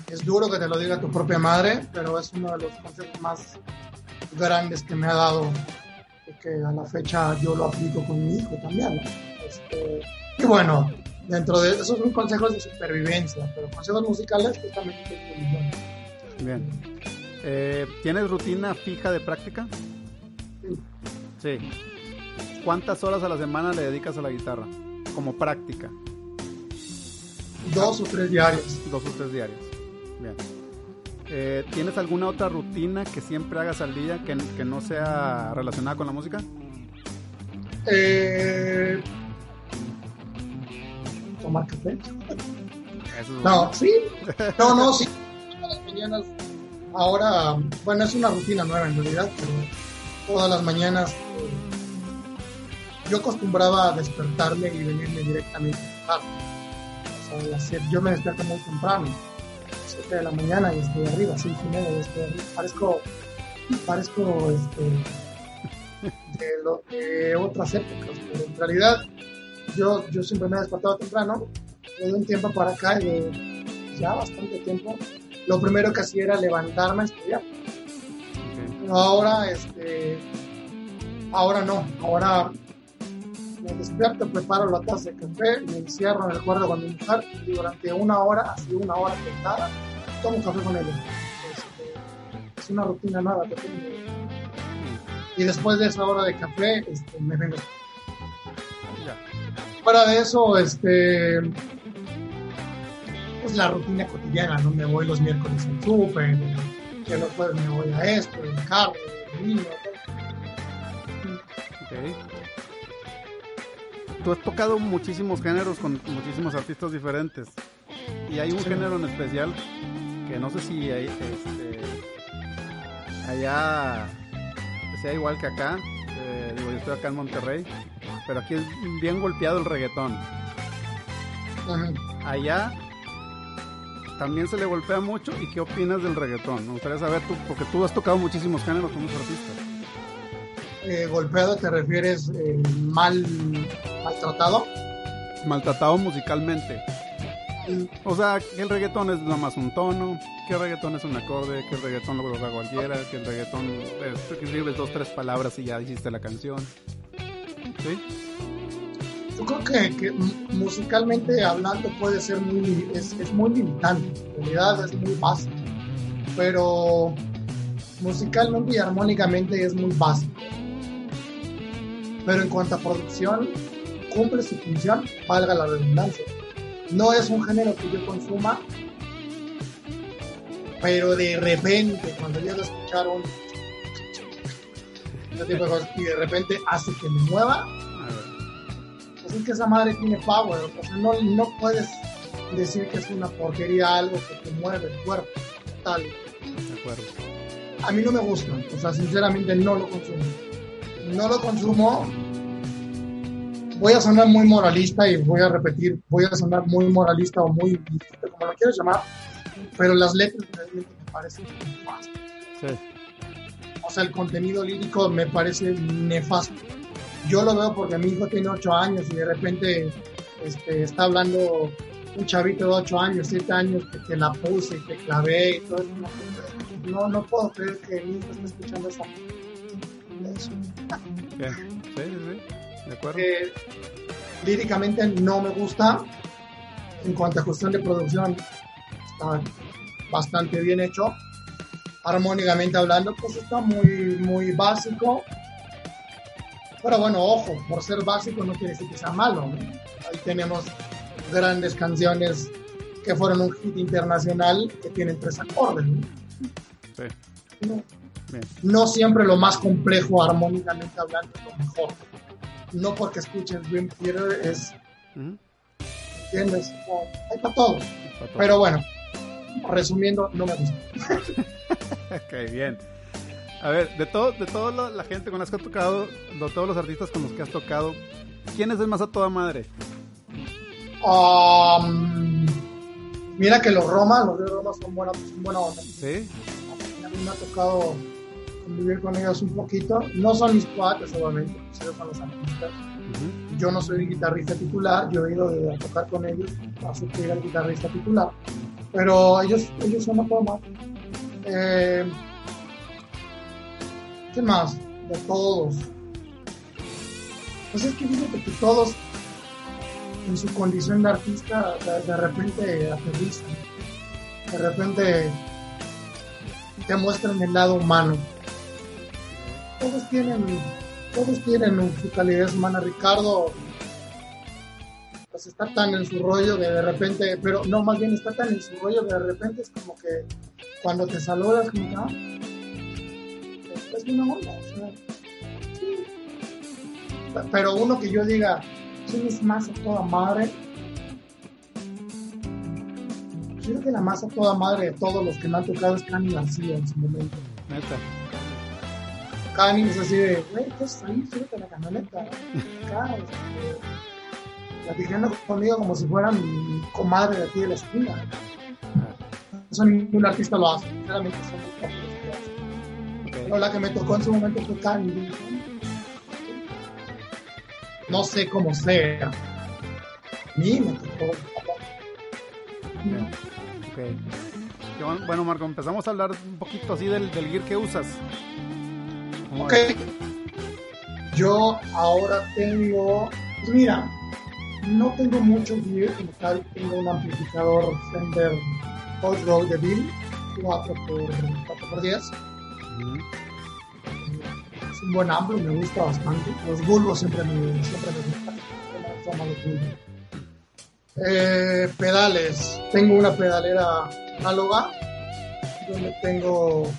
Es duro que te lo diga tu propia madre, pero es uno de los consejos más grandes que me ha dado que a la fecha yo lo aplico con mi hijo también. ¿no? Este, y bueno, dentro de esos son consejos de supervivencia, pero consejos musicales pues millones. Bien. Eh, ¿Tienes rutina fija de práctica? Sí. ¿Cuántas horas a la semana le dedicas a la guitarra? Como práctica. Dos o tres diarios. Dos o tres diarias. Bien. Eh, ¿Tienes alguna otra rutina que siempre hagas al día que, que no sea relacionada con la música? Eh, tomar café. Es No, sí. No, no, sí. Todas las mañanas. Ahora, bueno, es una rutina nueva en realidad, pero todas las mañanas eh, yo acostumbraba a despertarme y venirme directamente a trabajar. O sea, yo me despierto muy temprano, 7 de la mañana y estoy arriba, 6 y media y estoy arriba. Parezco, parezco este, de, lo, de otras épocas, pero en realidad yo, yo siempre me he despertado temprano, de un tiempo para acá y de ya bastante tiempo, lo primero que hacía era levantarme a estudiar. Pero ahora, este, ahora no, ahora me despierto, preparo la taza de café, me encierro en el cuarto con mi mujer y durante una hora, así una hora sentada, tomo café con ella. Este, es una rutina nueva que tengo. Y después de esa hora de café, este, me vengo. Fuera de eso, este, es la rutina cotidiana, ¿no? Me voy los miércoles al súper, que los jueves me voy a esto, el carro, el niño, todo. Ok. Tú has tocado muchísimos géneros con muchísimos artistas diferentes. Y hay un Sí. género en especial que no sé si hay, este, allá sea igual que acá. Eh, digo, yo estoy acá en Monterrey. Pero aquí es bien golpeado el reggaetón. Allá también se le golpea mucho. ¿Y qué opinas del reggaetón? Me gustaría saber tú, porque tú has tocado muchísimos géneros con muchos artistas. Eh, golpeado te refieres eh, mal maltratado. Maltratado musicalmente. Mm, O sea, que el reggaetón es nada más un tono, que el reggaetón es un acorde, que el reggaetón lo toca cualquiera, que el reggaetón es que escribes dos, tres palabras y ya hiciste la canción. ¿Sí? Yo creo que, musicalmente hablando puede ser muy, es, es muy limitante, en realidad es muy básico, pero musicalmente y armónicamente es muy básico. Pero en cuanto a producción, cumple su función, valga la redundancia. No es un género que yo consuma, pero de repente, cuando llego a escuchar un... tipo de cosas, y de repente hace que me mueva, pues es que esa madre tiene power, o sea, no, no puedes decir que es una porquería algo que te mueve el cuerpo, tal. De acuerdo. A mí no me gusta, o sea, sinceramente no lo consumo. No lo consumo. Voy a sonar muy moralista y voy a repetir, voy a sonar muy moralista o muy, como lo quieras llamar, pero las letras realmente me parecen nefastas. Sí. O sea, el contenido lírico me parece nefasto. Yo lo veo porque mi hijo tiene 8 años y de repente este, está hablando un chavito de 8 años, 7 años, que te la puse y te clavé y todo eso. No, no puedo creer que mi hijo esté escuchando esa. eso. Sí, sí, sí. De acuerdo. Eh, líricamente no me gusta. En cuanto a cuestión de producción, está bastante bien hecho. armónicamente hablando, pues está muy, muy básico. Pero bueno, ojo, por ser básico no quiere decir que sea malo. Ahí tenemos grandes canciones que fueron un hit internacional que tienen tres acordes. No, siempre lo más complejo armónicamente hablando es lo mejor. No porque escuchen Dream Theater es... ¿Entiendes? hay para todo. Pero bueno, resumiendo, no me gusta. ok, bien. A ver, de todo, de toda la gente con las que has tocado, de todos los artistas con los que has tocado, ¿quién es el más a toda madre? Um, mira que los Roma, los de Roma son buenos, son buena onda. Sí. A mí me ha tocado convivir con ellos un poquito. No son mis cuates, obviamente, ellos son los artistas. Yo no soy guitarrista titular, yo he ido a tocar con ellos a suplir al guitarrista titular. Pero ellos, ellos son a toda madre. Eh, ¿Qué más? De todos. Pues es que fíjate que todos en su condición de artista de, repente aterrizan, de repente te muestran el lado humano. Todos tienen, todos tienen su calidez humana. Ricardo pues está tan en su rollo que de repente, pero no, más bien está tan en su rollo que de repente es como que cuando te saludas, como que, ah, es una onda, o sea, sí. Pero uno que yo diga, ¿quién es más a toda madre? Creo que la más a toda madre de todos los que me han tocado es Cani García en su momento. Neta. Cani es así de, güey, ¿qué es ahí? Súbete la camioneta. Este, platicando conmigo como si fuera mi comadre de aquí de la esquina. Eso ningún artista lo hace, sinceramente son muy pocos okay. Pero la que me tocó en su momento fue Cani no sé cómo sea. A mí me tocó. Okay. Bueno, Marco, empezamos a hablar un poquito así del, del gear que usas. Ok. Yo ahora tengo. Pues mira, no tengo mucho gear como tal. Tengo un amplificador Fender Hot Road de Bill 4x10 un buen amplo, me gusta bastante. Los bulbos siempre me, siempre me gustan. Eh, pedales. Tengo una pedalera análoga donde tengo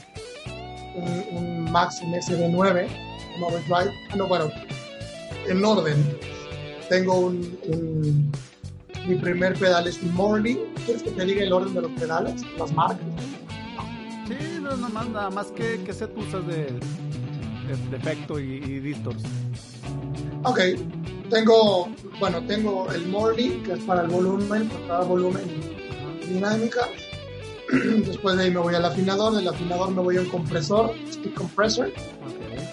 un, un Maxim SD9, un overdrive. Ah, no, bueno, en orden. Tengo un, mi primer pedal es un Morning. ¿Quieres que te diga el orden de los pedales? Las marcas. Sí, no, más, nada más que, que set usas de, defecto y, y Ok, tengo, bueno, tengo el Morley, que es para el volumen, para cada volumen dinámica. Después de ahí me voy al afinador, del afinador me voy a un compresor, speed compressor.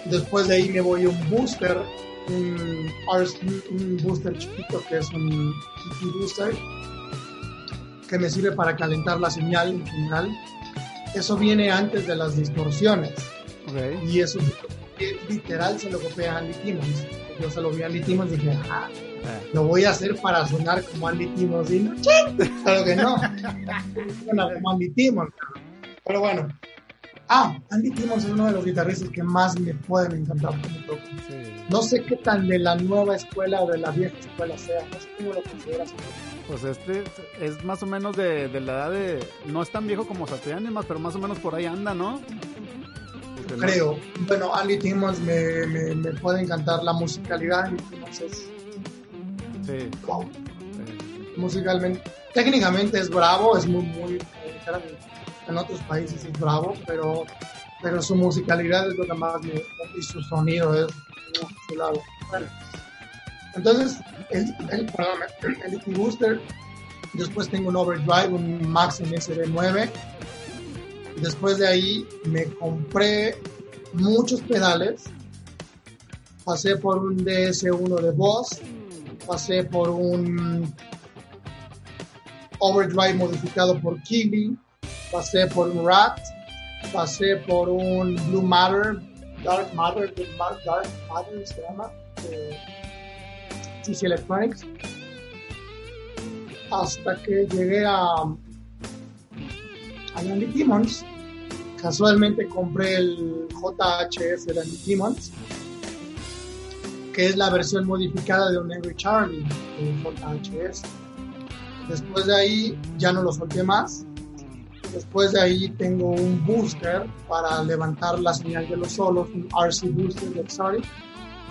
Después de ahí me voy a un booster, un, un booster chiquito que es un key booster, que me sirve para calentar la señal en general. Eso viene antes de las distorsiones. Y eso literal se lo copié a Andy Timmons. Yo se lo vi a Andy Timmons y dije, ah. Lo voy a hacer para sonar como Andy Timmons. Y no, claro que no. Suena como Andy Timmons. Pero bueno. Ah, Andy Timmons es uno de los guitarristas que más me pueden encantar como toco. No sé qué tan de la nueva escuela o de la vieja escuela sea. No sé cómo lo consideras. Pues este es más o menos de, de la edad de. No es tan viejo como Satriani, más, pero más o menos por ahí anda, ¿no? creo. Bueno, Andy Timmons me, me, puede encantar la musicalidad. Andy Timmons es. Sí. Musicalmente. Técnicamente es bravo, es muy, muy. En otros países es bravo, pero, pero su musicalidad es lo que más me. Y su sonido es. su lado. Bueno. Entonces, el, el, perdón, el Booster. Después tengo un Overdrive, un Maxim SD9 Después de ahí me compré muchos pedales. Pasé por un DS1 de Boss, pasé por un overdrive modificado por Kiwi, pasé por un Rat, pasé por un Blue Matter, Dark Matter, Dark Matter se llama, CC Electronics, hasta que llegué a, a Andy Demons. Casualmente compré el JHS de Demons, que es la versión modificada de un Angry Charlie, el JHS. Después de ahí ya no lo solté más. Después de ahí tengo un booster para levantar la señal de los solos, un RC booster de Exotic.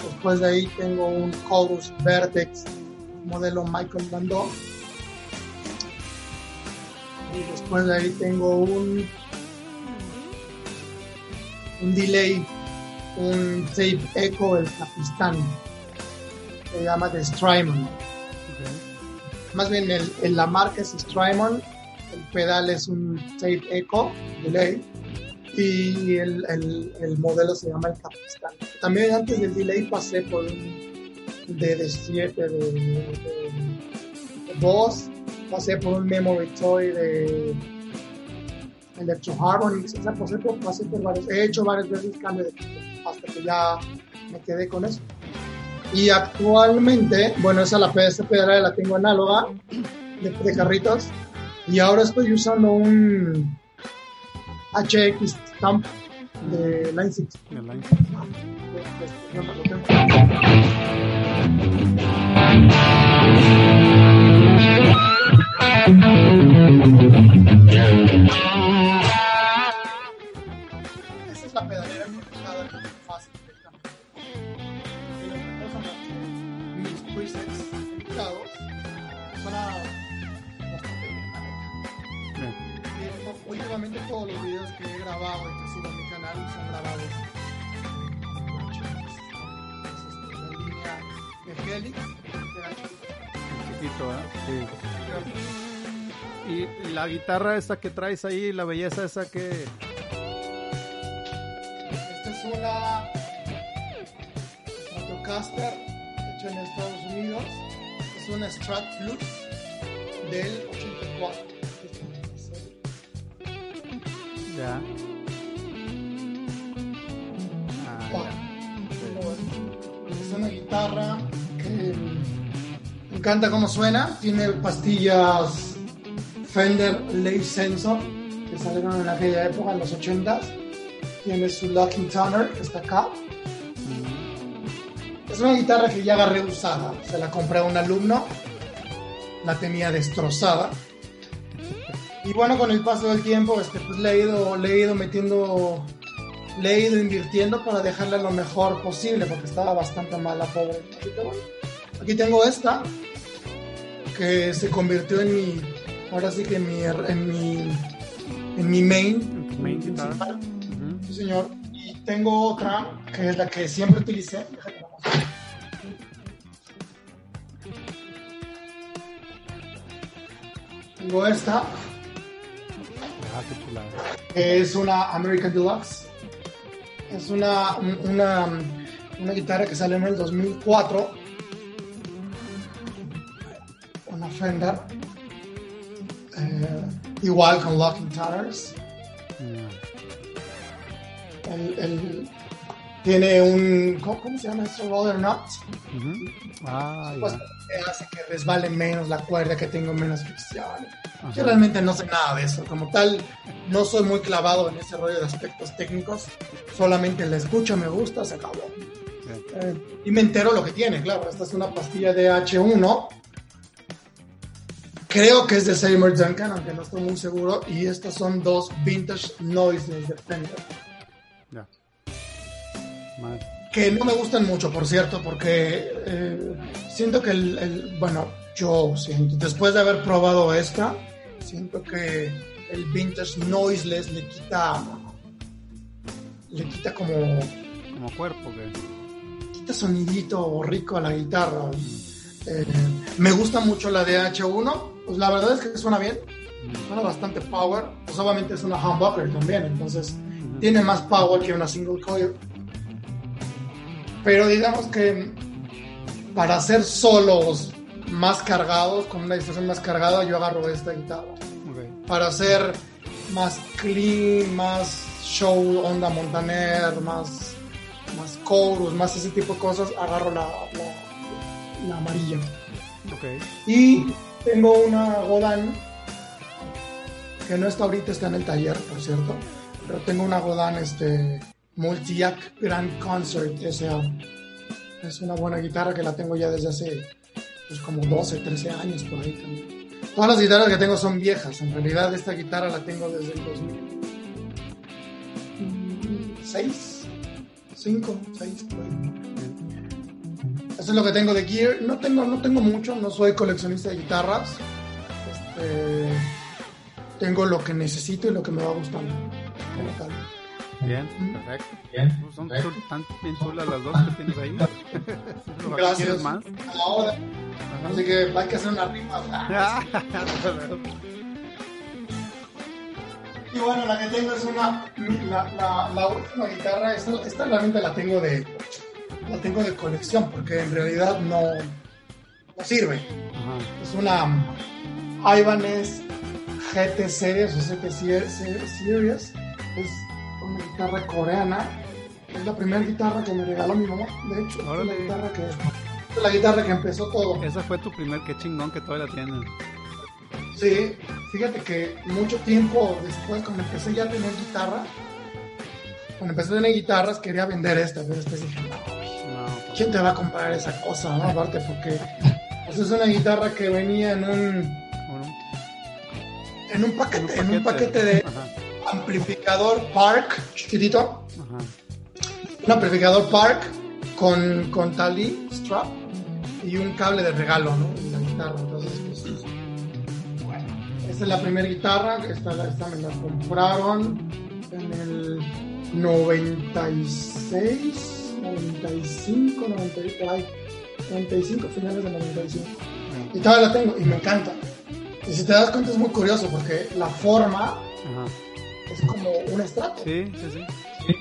Después de ahí tengo un Chorus Vertex modelo Michael Landau. Y después de ahí tengo un un delay, un tape echo, el Capistán. Se llama The Strymon. Más bien, el, la marca es Strymon, el pedal es un tape echo, delay, y el, el, modelo se llama el Capistán. También antes del delay pasé por un DD7 de, de, de, voz, pasé por un Memory Toy de Electro Harmonics, o sea, pasé por, pasé por varios, he hecho varias veces cambio de equipo hasta que ya me quedé con eso. Y actualmente, bueno, esa la PS pedal la tengo análoga de, de, carritos y ahora estoy usando un HX Stamp de Line 6. De Line 6. la todos los videos que he grabado y que subo a mi canal son grabados en línea de Helix, chiquito, ¿eh? Sí. Y la guitarra esa que traes ahí, la belleza esa que una Stratocaster hecha en Estados Unidos. Es una Strat Plus del 84. Ya. Ah, es una guitarra que me encanta cómo suena. Tiene pastillas Fender Lave Sensor que salieron en aquella época, en los 80s tiene su Lucky Toner, que está acá. Es una guitarra que ya agarré usada. Se la compré a un alumno. La tenía destrozada. Y bueno, con el paso del tiempo, este, pues le he ido, le he ido metiendo, le he ido invirtiendo para dejarla lo mejor posible, porque estaba bastante mala, pobre. aquí tengo esta, que se convirtió en mi, ahora sí que en mi, en mi, en mi main, main guitarra señor. Y tengo otra, que es la que siempre utilicé. Tengo esta. Ah, es una American Deluxe. Es una, una, una guitarra que salió en el 2004. Una Fender. Eh, igual con Locking Towers el, tiene un. ¿cómo, se llama esto? Roller Nut. ah, pues, hace que resbale menos la cuerda, que tenga menos fricción. Yo realmente no sé nada de eso. Como tal, no soy muy clavado en ese rollo de aspectos técnicos. Solamente la escucho, me gusta, se acabó. Eh, y me entero lo que tiene, claro. Esta es una pastilla de H1. Creo que es de Seymour Duncan, aunque no estoy muy seguro. Y estas son dos vintage noises de Fender que no me gustan mucho, por cierto, porque eh, siento que el, bueno, yo siento, después de haber probado esta, siento que el vintage noiseless le quita, le quita como, como cuerpo, que quita sonidito rico a la guitarra. Eh, me gusta mucho la de H1, pues la verdad es que suena bien, suena bastante power, pues obviamente es una humbucker también, entonces tiene más power que una single coil. Pero digamos que para hacer solos más cargados, con una distorsión más cargada, yo agarro esta guitarra. Para hacer más clean, más show, onda Montaner, más, más chorus, más ese tipo de cosas, agarro la, la, amarilla. Y tengo una Godan que no está ahorita, está en el taller, por cierto. pero tengo una Godin este, Multi-Jack Grand Concert S.A. Es una buena guitarra que la tengo ya desde hace pues, como 12, 13 años por ahí también. Todas las guitarras que tengo son viejas. En realidad esta guitarra la tengo desde el 2006, 5, 6 por ahí. Eso es lo que tengo de gear. No tengo, no tengo mucho, no soy coleccionista de guitarras. Este, tengo lo que necesito y lo que me va gustando. como tal. Bien, perfecto. Bien. Pues son perfecto. chul- tan bien chulas las dos que tienes ahí. Gracias. ¿Quieres más? Ahora, así que hay que hacer una rima. Y bueno, la que tengo es una. La, la, la última guitarra, esta, esta realmente la tengo de. La tengo de colección porque en realidad no. No sirve. Ajá. Es una Ibanez GT Series o Se- Series. Es una guitarra coreana. Es la primera guitarra que me regaló mi mamá. De hecho, es la guitarra que, la guitarra que empezó todo. Esa fue tu primer, qué chingón que todavía la tienes. Sí, fíjate que mucho tiempo después, cuando empecé ya a tener guitarra, cuando empecé a tener guitarras, quería vender esta, pero después dije, no, ¿quién te va a comprar esa cosa? No? Aparte, porque pues, es una guitarra que venía en un, bueno, en un paquete, en un paquete de Ajá, amplificador Park, chiquitito, ajá. un amplificador Park con, con tali, strap y un cable de regalo, ¿no? Y la guitarra, entonces, pues, bueno, esta es la primera guitarra, esta, esta me la compraron en el 96, 95, 90, y por ahí, 95, finales del 95. Y todavía la tengo y me encanta. Y si te das cuenta es muy curioso porque la forma Ajá. Es como un estrato. Sí, sí, sí.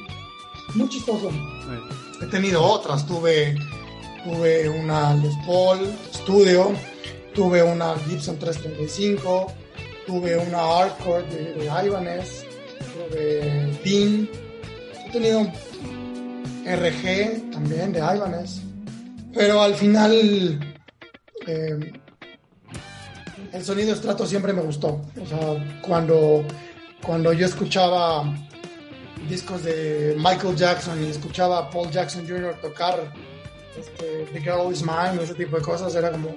Muy chistoso. Sí. He tenido otras, tuve, tuve una Les Paul Studio, tuve una Gibson 335, tuve una Hardcore de, de Ibanez, tuve Dean, he tenido RG también de Ibanez, pero al final eh, el sonido estrato siempre me gustó. O sea, cuando, cuando yo escuchaba discos de Michael Jackson y escuchaba a Paul Jackson Jr. tocar este, The Girl Is Mine ese tipo de cosas, era como,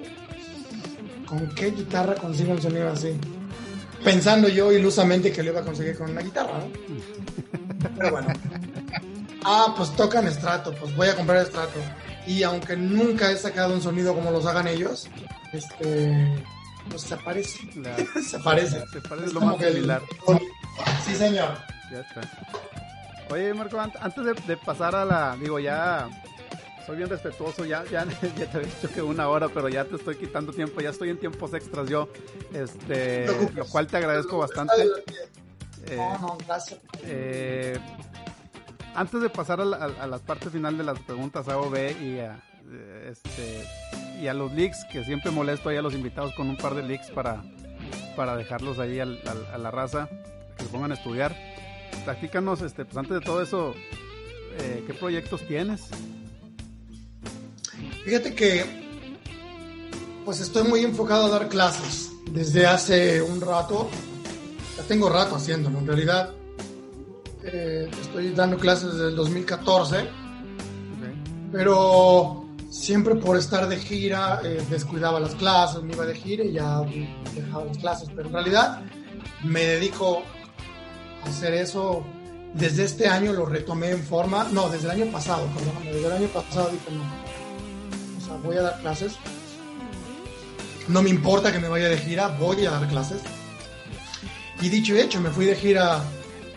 ¿con qué guitarra consigo un sonido así? Pensando yo ilusamente que lo iba a conseguir con una guitarra, ¿no? Pero bueno. Ah, pues tocan estrato, pues voy a comprar estrato. Y aunque nunca he sacado un sonido como los hagan ellos, este, pues se parece. La- se parece. Se parece Es lo más el- similar. Sí, señor. Ya está. Oye, Marco, an- antes de, de pasar a la. Digo, ya. Soy bien respetuoso, ya, ya, ya te había dicho que una hora, pero ya te estoy quitando tiempo, ya estoy en tiempos extras yo, este, No lo cual te agradezco bastante. Eh, No, no, gracias. eh, antes de pasar a la, a- a la parte final de las preguntas A o B y a, eh, este, y a los leaks, que siempre molesto ahí a los invitados con un par de leaks para, para dejarlos ahí al- al- a la raza, que se pongan a estudiar. Platícanos, este, pues antes de todo eso, eh, ¿qué proyectos tienes? Fíjate que pues estoy muy enfocado a dar clases desde hace un rato. Ya tengo rato haciéndolo, en realidad. eh, estoy dando clases desde el 2014, pero siempre por estar de gira eh, descuidaba las clases, me iba de gira y ya dejaba las clases. Pero en realidad me dedico a hacer eso. Desde este año lo retomé en forma, no, desde el año pasado, perdón, desde el año pasado dije no, o sea, voy a dar clases. No me importa que me vaya de gira, voy a dar clases. Y dicho y hecho, me fui de gira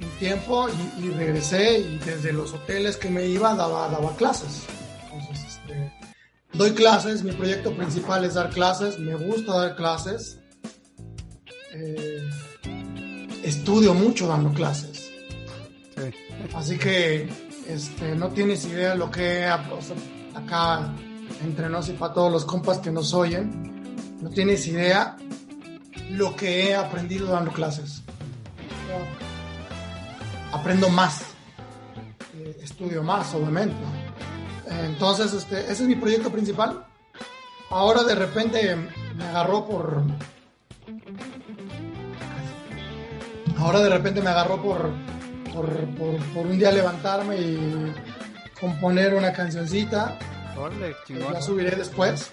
un tiempo y, y regresé y desde los hoteles que me iba daba, daba clases. Doy clases, mi proyecto principal es dar clases, me gusta dar clases. Eh, estudio mucho dando clases. Sí. Así que este, no tienes idea lo que o sea, acá entre nos y para todos los compas que nos oyen, no tienes idea lo que he aprendido dando clases. Aprendo más, eh, estudio más, obviamente. Entonces, este, ese es mi proyecto principal. Ahora de repente me agarró por... Ahora de repente me agarró por por, por, por un día levantarme y componer una cancioncita. Chingón. La subiré después.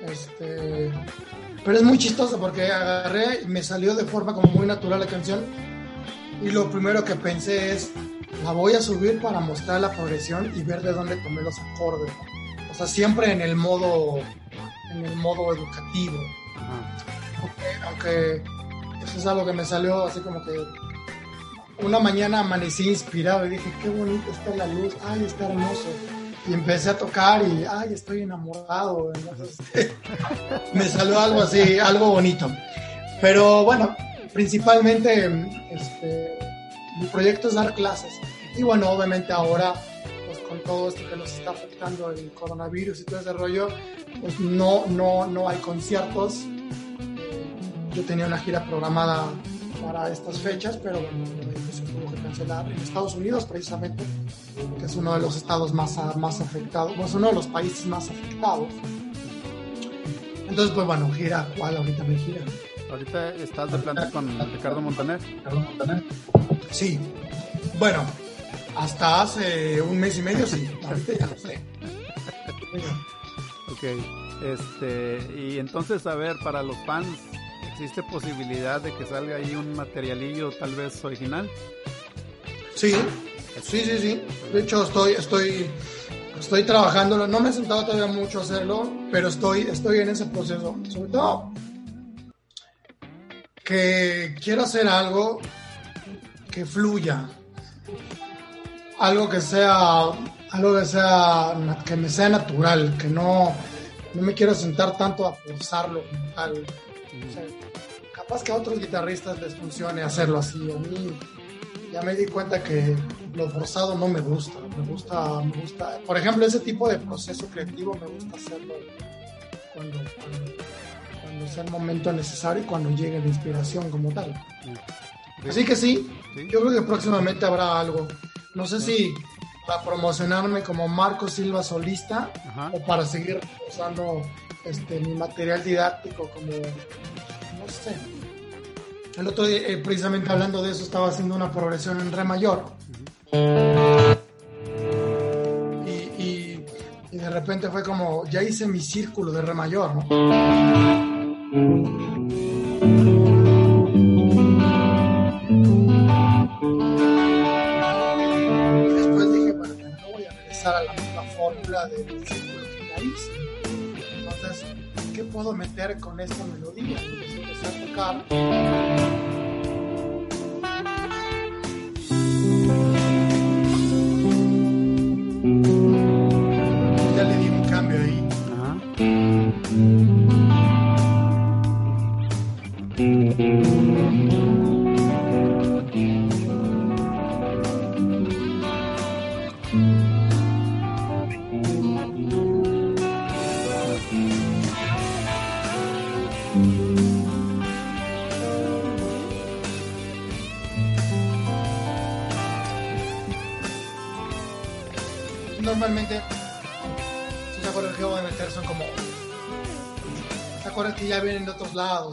Este, pero es muy chistoso porque agarré y me salió de forma como muy natural la canción. Y lo primero que pensé es, la voy a subir para mostrar la progresión y ver de dónde tomé los acordes. O sea, siempre en el modo, en el modo educativo. Aunque, aunque eso es algo que me salió así como que una mañana amanecí inspirado y dije, qué bonito está la luz, ay, está hermoso. Y empecé a tocar y, ay, estoy enamorado. Entonces, me salió algo así, algo bonito. Pero bueno, principalmente este, mi proyecto es dar clases. Y bueno, obviamente ahora, pues con todo esto que nos está afectando el coronavirus y todo ese rollo, pues no, no, no hay conciertos. Eh, yo tenía una gira programada para estas fechas, pero bueno, se tuvo que cancelar en Estados Unidos precisamente, que es uno de los estados más, más afectados, pues uno de los países más afectados. Entonces, pues bueno, gira, ¿cuál ahorita me gira? Ahorita estás de planta con Ricardo Montaner. Ricardo Montaner. Sí. Bueno, hasta hace un mes y medio sí, ahorita ya no sé. ok, este, y entonces, a ver, para los fans, ¿existe posibilidad de que salga ahí un materialillo tal vez original? Sí, sí, sí, sí. De hecho, estoy, estoy, estoy trabajándolo. No me he sentado todavía mucho a hacerlo, pero estoy, estoy en ese proceso. Sobre todo que quiero hacer algo que fluya, algo que sea, algo que sea, que me sea natural, que no, no me quiero sentar tanto a forzarlo tal. O sea, capaz que a otros guitarristas les funcione hacerlo así. A mí ya me di cuenta que lo forzado no me gusta. Me gusta, me gusta. Por ejemplo, ese tipo de proceso creativo me gusta hacerlo cuando, cuando, cuando sea el momento necesario y cuando llegue la inspiración como tal. Así que sí, yo creo que próximamente habrá algo. No sé si para promocionarme como Marco Silva solista Ajá. o para seguir usando este, mi material didáctico como, no sé. El otro día, eh, precisamente hablando de eso, estaba haciendo una progresión en re mayor. y, y, y de repente fue como, ya hice mi círculo de re mayor, ¿no? La misma fórmula del círculo hice. Entonces, ¿qué puedo meter con esta melodía? Entonces empecé a tocar.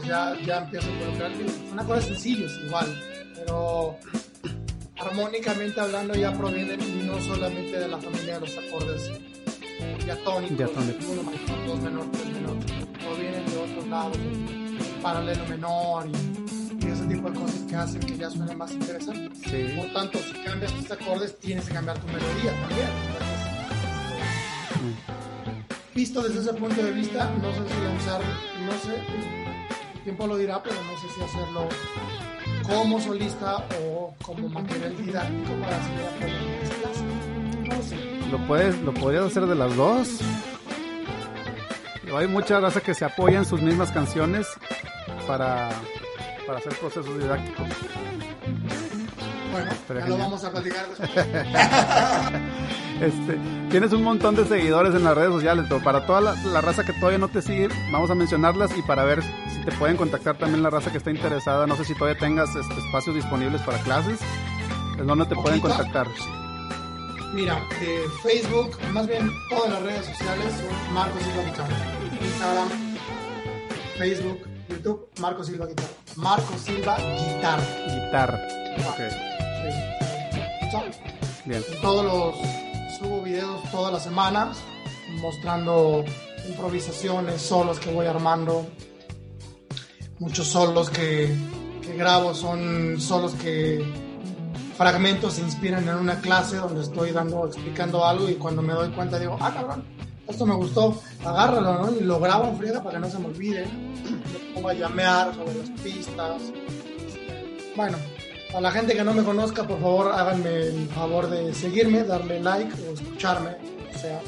Lados? Ya, ya empiezo a involucrar. Son acordes sencillos igual, pero armónicamente hablando ya provienen no solamente de la familia de los acordes diatónicos, Diatónicos. uno mayor, dos menor, tres menor, provienen de otros lados, paralelo menor y, y ese tipo de cosas que hacen que ya suene más interesante. Sí. Por tanto, si cambias tus acordes, tienes que cambiar tu melodía también. Entonces, visto desde ese punto de vista, no sé si lanzar, no sé, tiempo lo dirá, pero no sé si hacerlo como solista o como material didáctico para seguir aprendiendo mis clases. No sé. ¿Lo puedes, lo podrías hacer de las dos? Hay mucha raza que se apoya en sus mismas canciones para, para hacer procesos didácticos. Bueno, Pero ya lo vamos a platicar después. Este, tienes un montón de seguidores en las redes sociales, pero para toda la, la raza que todavía no te sigue, vamos a mencionarlas y para ver te pueden contactar también la raza que está interesada. No sé si todavía tengas este, espacios disponibles para clases. ¿En dónde te pueden contactar? Mira, eh, Facebook, más bien todas las redes sociales son Marco Silva Guitarra. Instagram, Facebook, YouTube, Marco Silva Guitarra. Marco Silva Guitarra. Guitarra. Ok. Sí. Bien. Todos los subo videos todas las semanas mostrando improvisaciones, solos que voy armando. Muchos solos que, que grabo son solos que fragmentos se inspiran en una clase donde estoy dando, explicando algo y cuando me doy cuenta digo, ah, cabrón, esto me gustó, agárralo, ¿no? Y lo grabo en friega para que no se me olvide. Me pongo a llamear sobre las pistas. Bueno, a la gente que no me conozca, por favor, háganme el favor de seguirme, darle like o escucharme. O sea,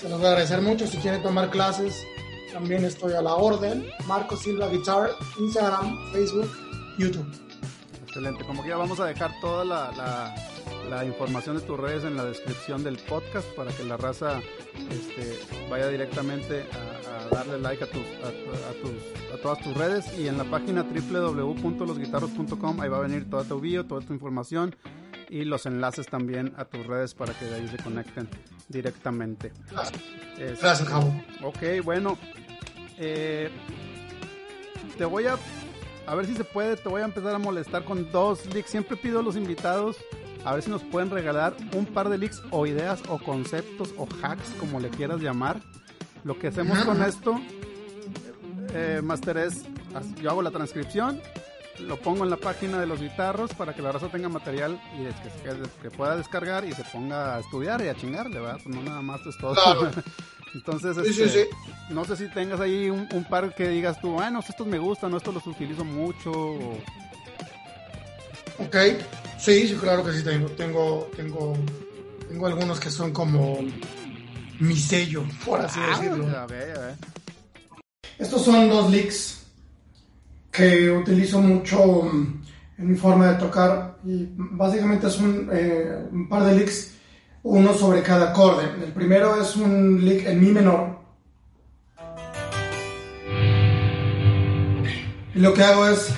se los voy a agradecer mucho. Si quieren tomar clases, también estoy a la orden. Marco Silva Guitar, Instagram, Facebook, YouTube. Excelente. Como que ya vamos a dejar toda la, la, información de tus redes en la descripción del podcast para que la raza este, vaya directamente a, darle like a, tus, a, a, tus, a todas tus redes y en la página www.losguitarros.com ahí va a venir toda tu bio, toda tu información y los enlaces también a tus redes para que de ahí se conecten directamente. Gracias. Es- Gracias, Javo. Ok, bueno. eh, te voy a. A ver si se puede. Te voy a empezar a molestar con dos leaks. Siempre pido a los invitados. A ver si nos pueden regalar un par de leaks o ideas o conceptos o hacks, como le quieras llamar. Lo que hacemos con esto, eh, Master, es. Yo hago la transcripción. Lo pongo en la página de los guitarros para que la raza tenga material y es que, que- que pueda descargar y se ponga a estudiar y a chingarle, ¿verdad? Pues no nada más es todo. Claro. Entonces, Sí, este, sí. no sé si tengas ahí un, un par que digas tú, bueno, estos me gustan, estos los utilizo mucho. o- Ok, sí, sí, claro que sí tengo. Tengo, tengo, tengo algunos que son como mi sello, por así decirlo. a ver, a ver. Estos son dos licks que utilizo mucho mm, en mi forma de tocar y básicamente es eh, un par de licks, uno sobre cada acorde. El primero es un lick en mi menor. Y lo que hago es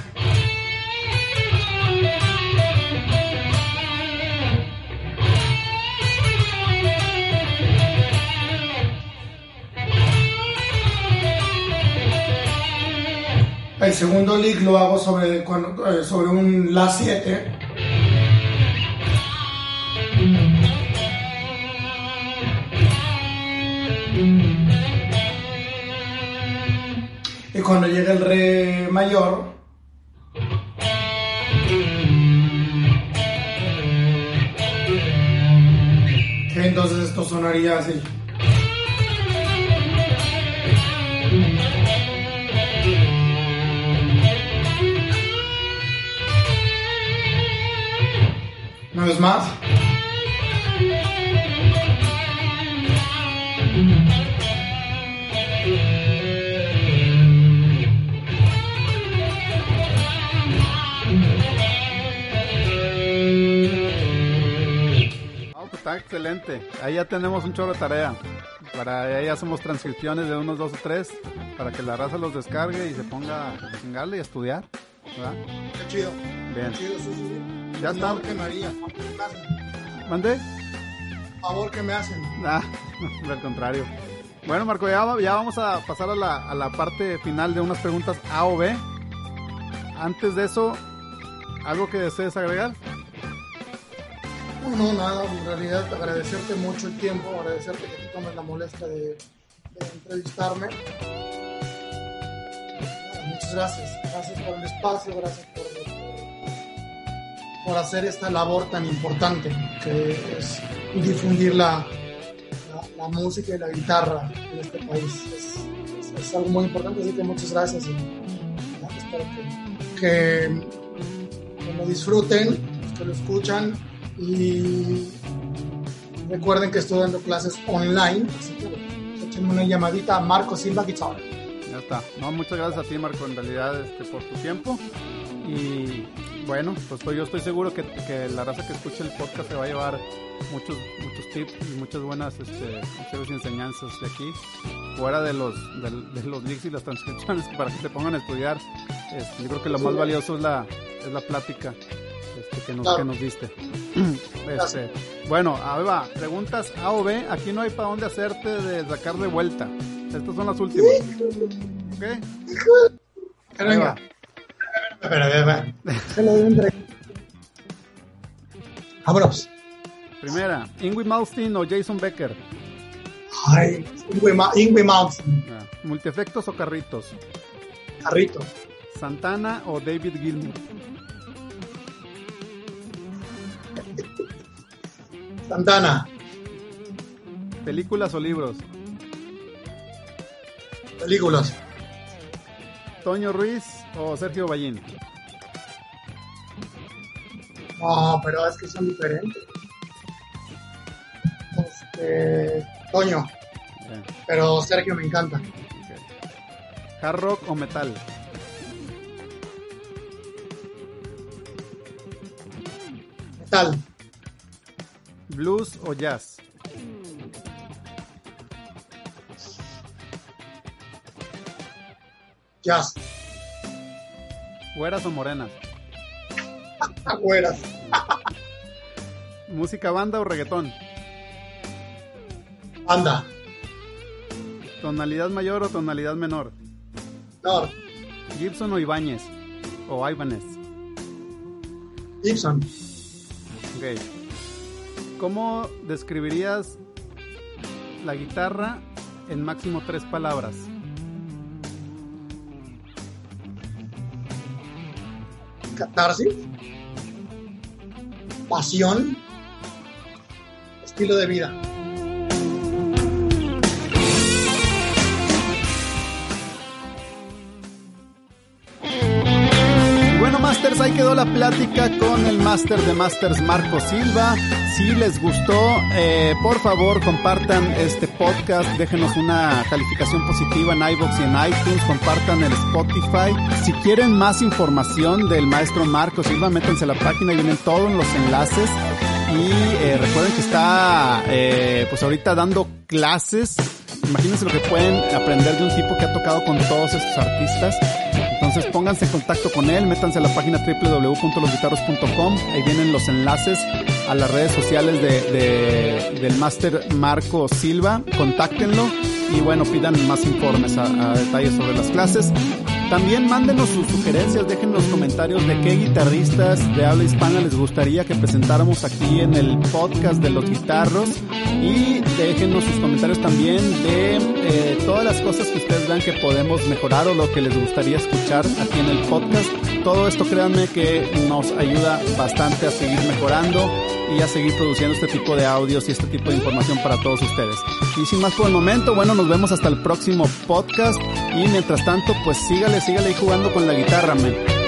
El segundo lick lo hago sobre, eh, sobre un La 7. Y cuando llega el Re mayor, entonces esto sonaría así. Una vez más. Pues está excelente. Ahí ya tenemos un chorro de tarea. Para ahí hacemos transcripciones de unos dos o tres para que la raza los descargue y se ponga a chingarle y a estudiar. ¿verdad? Qué chido. Bien. Qué chido, sí, sí, sí. Ya está. Favor que me haría. Favor que me hacen. ¿Mande? Favor que me hacen. Ah, al contrario. Bueno, Marco, ya, va- ya vamos a pasar a la, a la parte final de unas preguntas A o B. Antes de eso, ¿algo que desees agregar? No, nada, en realidad agradecerte mucho el tiempo, agradecerte que te tomes la molestia de, de entrevistarme. Muchas gracias, gracias por el espacio, gracias por, por hacer esta labor tan importante que es difundir la, la, música y la guitarra en este país. Es, algo muy importante, así que muchas gracias espero que, que, lo disfruten, que lo escuchan y recuerden que estoy dando clases online, así que échenme una llamadita a Marco Silva Guitar. Ya está. No, muchas gracias a ti, Marco, en realidad, este, por tu tiempo. Y bueno, pues yo estoy seguro que, que la raza que escuche el podcast se va a llevar muchos muchos tips y muchas buenas este, y enseñanzas de aquí, fuera de los, de, de los links y las transcripciones para que se pongan a estudiar. Este, yo creo que lo más valioso es la, es la plática este, que, nos, Claro. que nos diste. Este, bueno, ahí va. Preguntas A o B. Aquí no hay para dónde hacerte de sacar de vuelta. Estas son las últimas. ¿Ok? Ahí venga. va. Se lo entre. Vámonos. Primera, Ingrid Malmsteen o Jason Becker. Ay, Ingwe, Ma Ingwe Mountain. Ah, Multiefectos o carritos. Carrito. Santana o David Gilmour. Santana. Películas o libros. Películas. Toño Ruiz o Sergio Ballín. No, pero es que son diferentes. Este. Toño. Pero Sergio me encanta. Hard rock o metal. Metal. Blues o jazz. Jazz. Güeras o morenas. Agüeras. Música banda o reggaetón. Banda. Tonalidad mayor o tonalidad menor. Nor. Gibson o Ibáñez. O Ibanez. Gibson. Ok. ¿Cómo describirías la guitarra en máximo tres palabras? Catarsis. Pasión. Estilo de vida. Quedó la plática con el Master de Masters, Marco Silva. Si les gustó, eh, por favor, compartan este podcast, déjenos una calificación positiva en iVoox y en iTunes, compartan el Spotify. Si quieren más información del maestro Marco Silva, métanse a la página y vienen todos los enlaces. Y eh, recuerden que está, eh, pues ahorita dando clases. Imagínense lo que pueden aprender de un tipo que ha tocado con todos estos artistas. Entonces pónganse en contacto con él, métanse a la página www.losguitarros.com, ahí vienen los enlaces a las redes sociales de, de- del máster Marco Silva, contáctenlo y bueno, pidan más informes a detalles sobre las clases. También mándenos sus sugerencias, dejen los comentarios de qué guitarristas de habla hispana les gustaría que presentáramos aquí en el podcast de los guitarros y déjenos sus comentarios también de eh, todas las cosas que ustedes vean que podemos mejorar o lo que les gustaría escuchar aquí en el podcast. Todo esto créanme que nos ayuda bastante a seguir mejorando y a seguir produciendo este tipo de audios y este tipo de información para todos ustedes. Y sin más por el momento, bueno, nos vemos hasta el próximo podcast y mientras tanto, pues sígale, sígale jugando con la guitarra, men.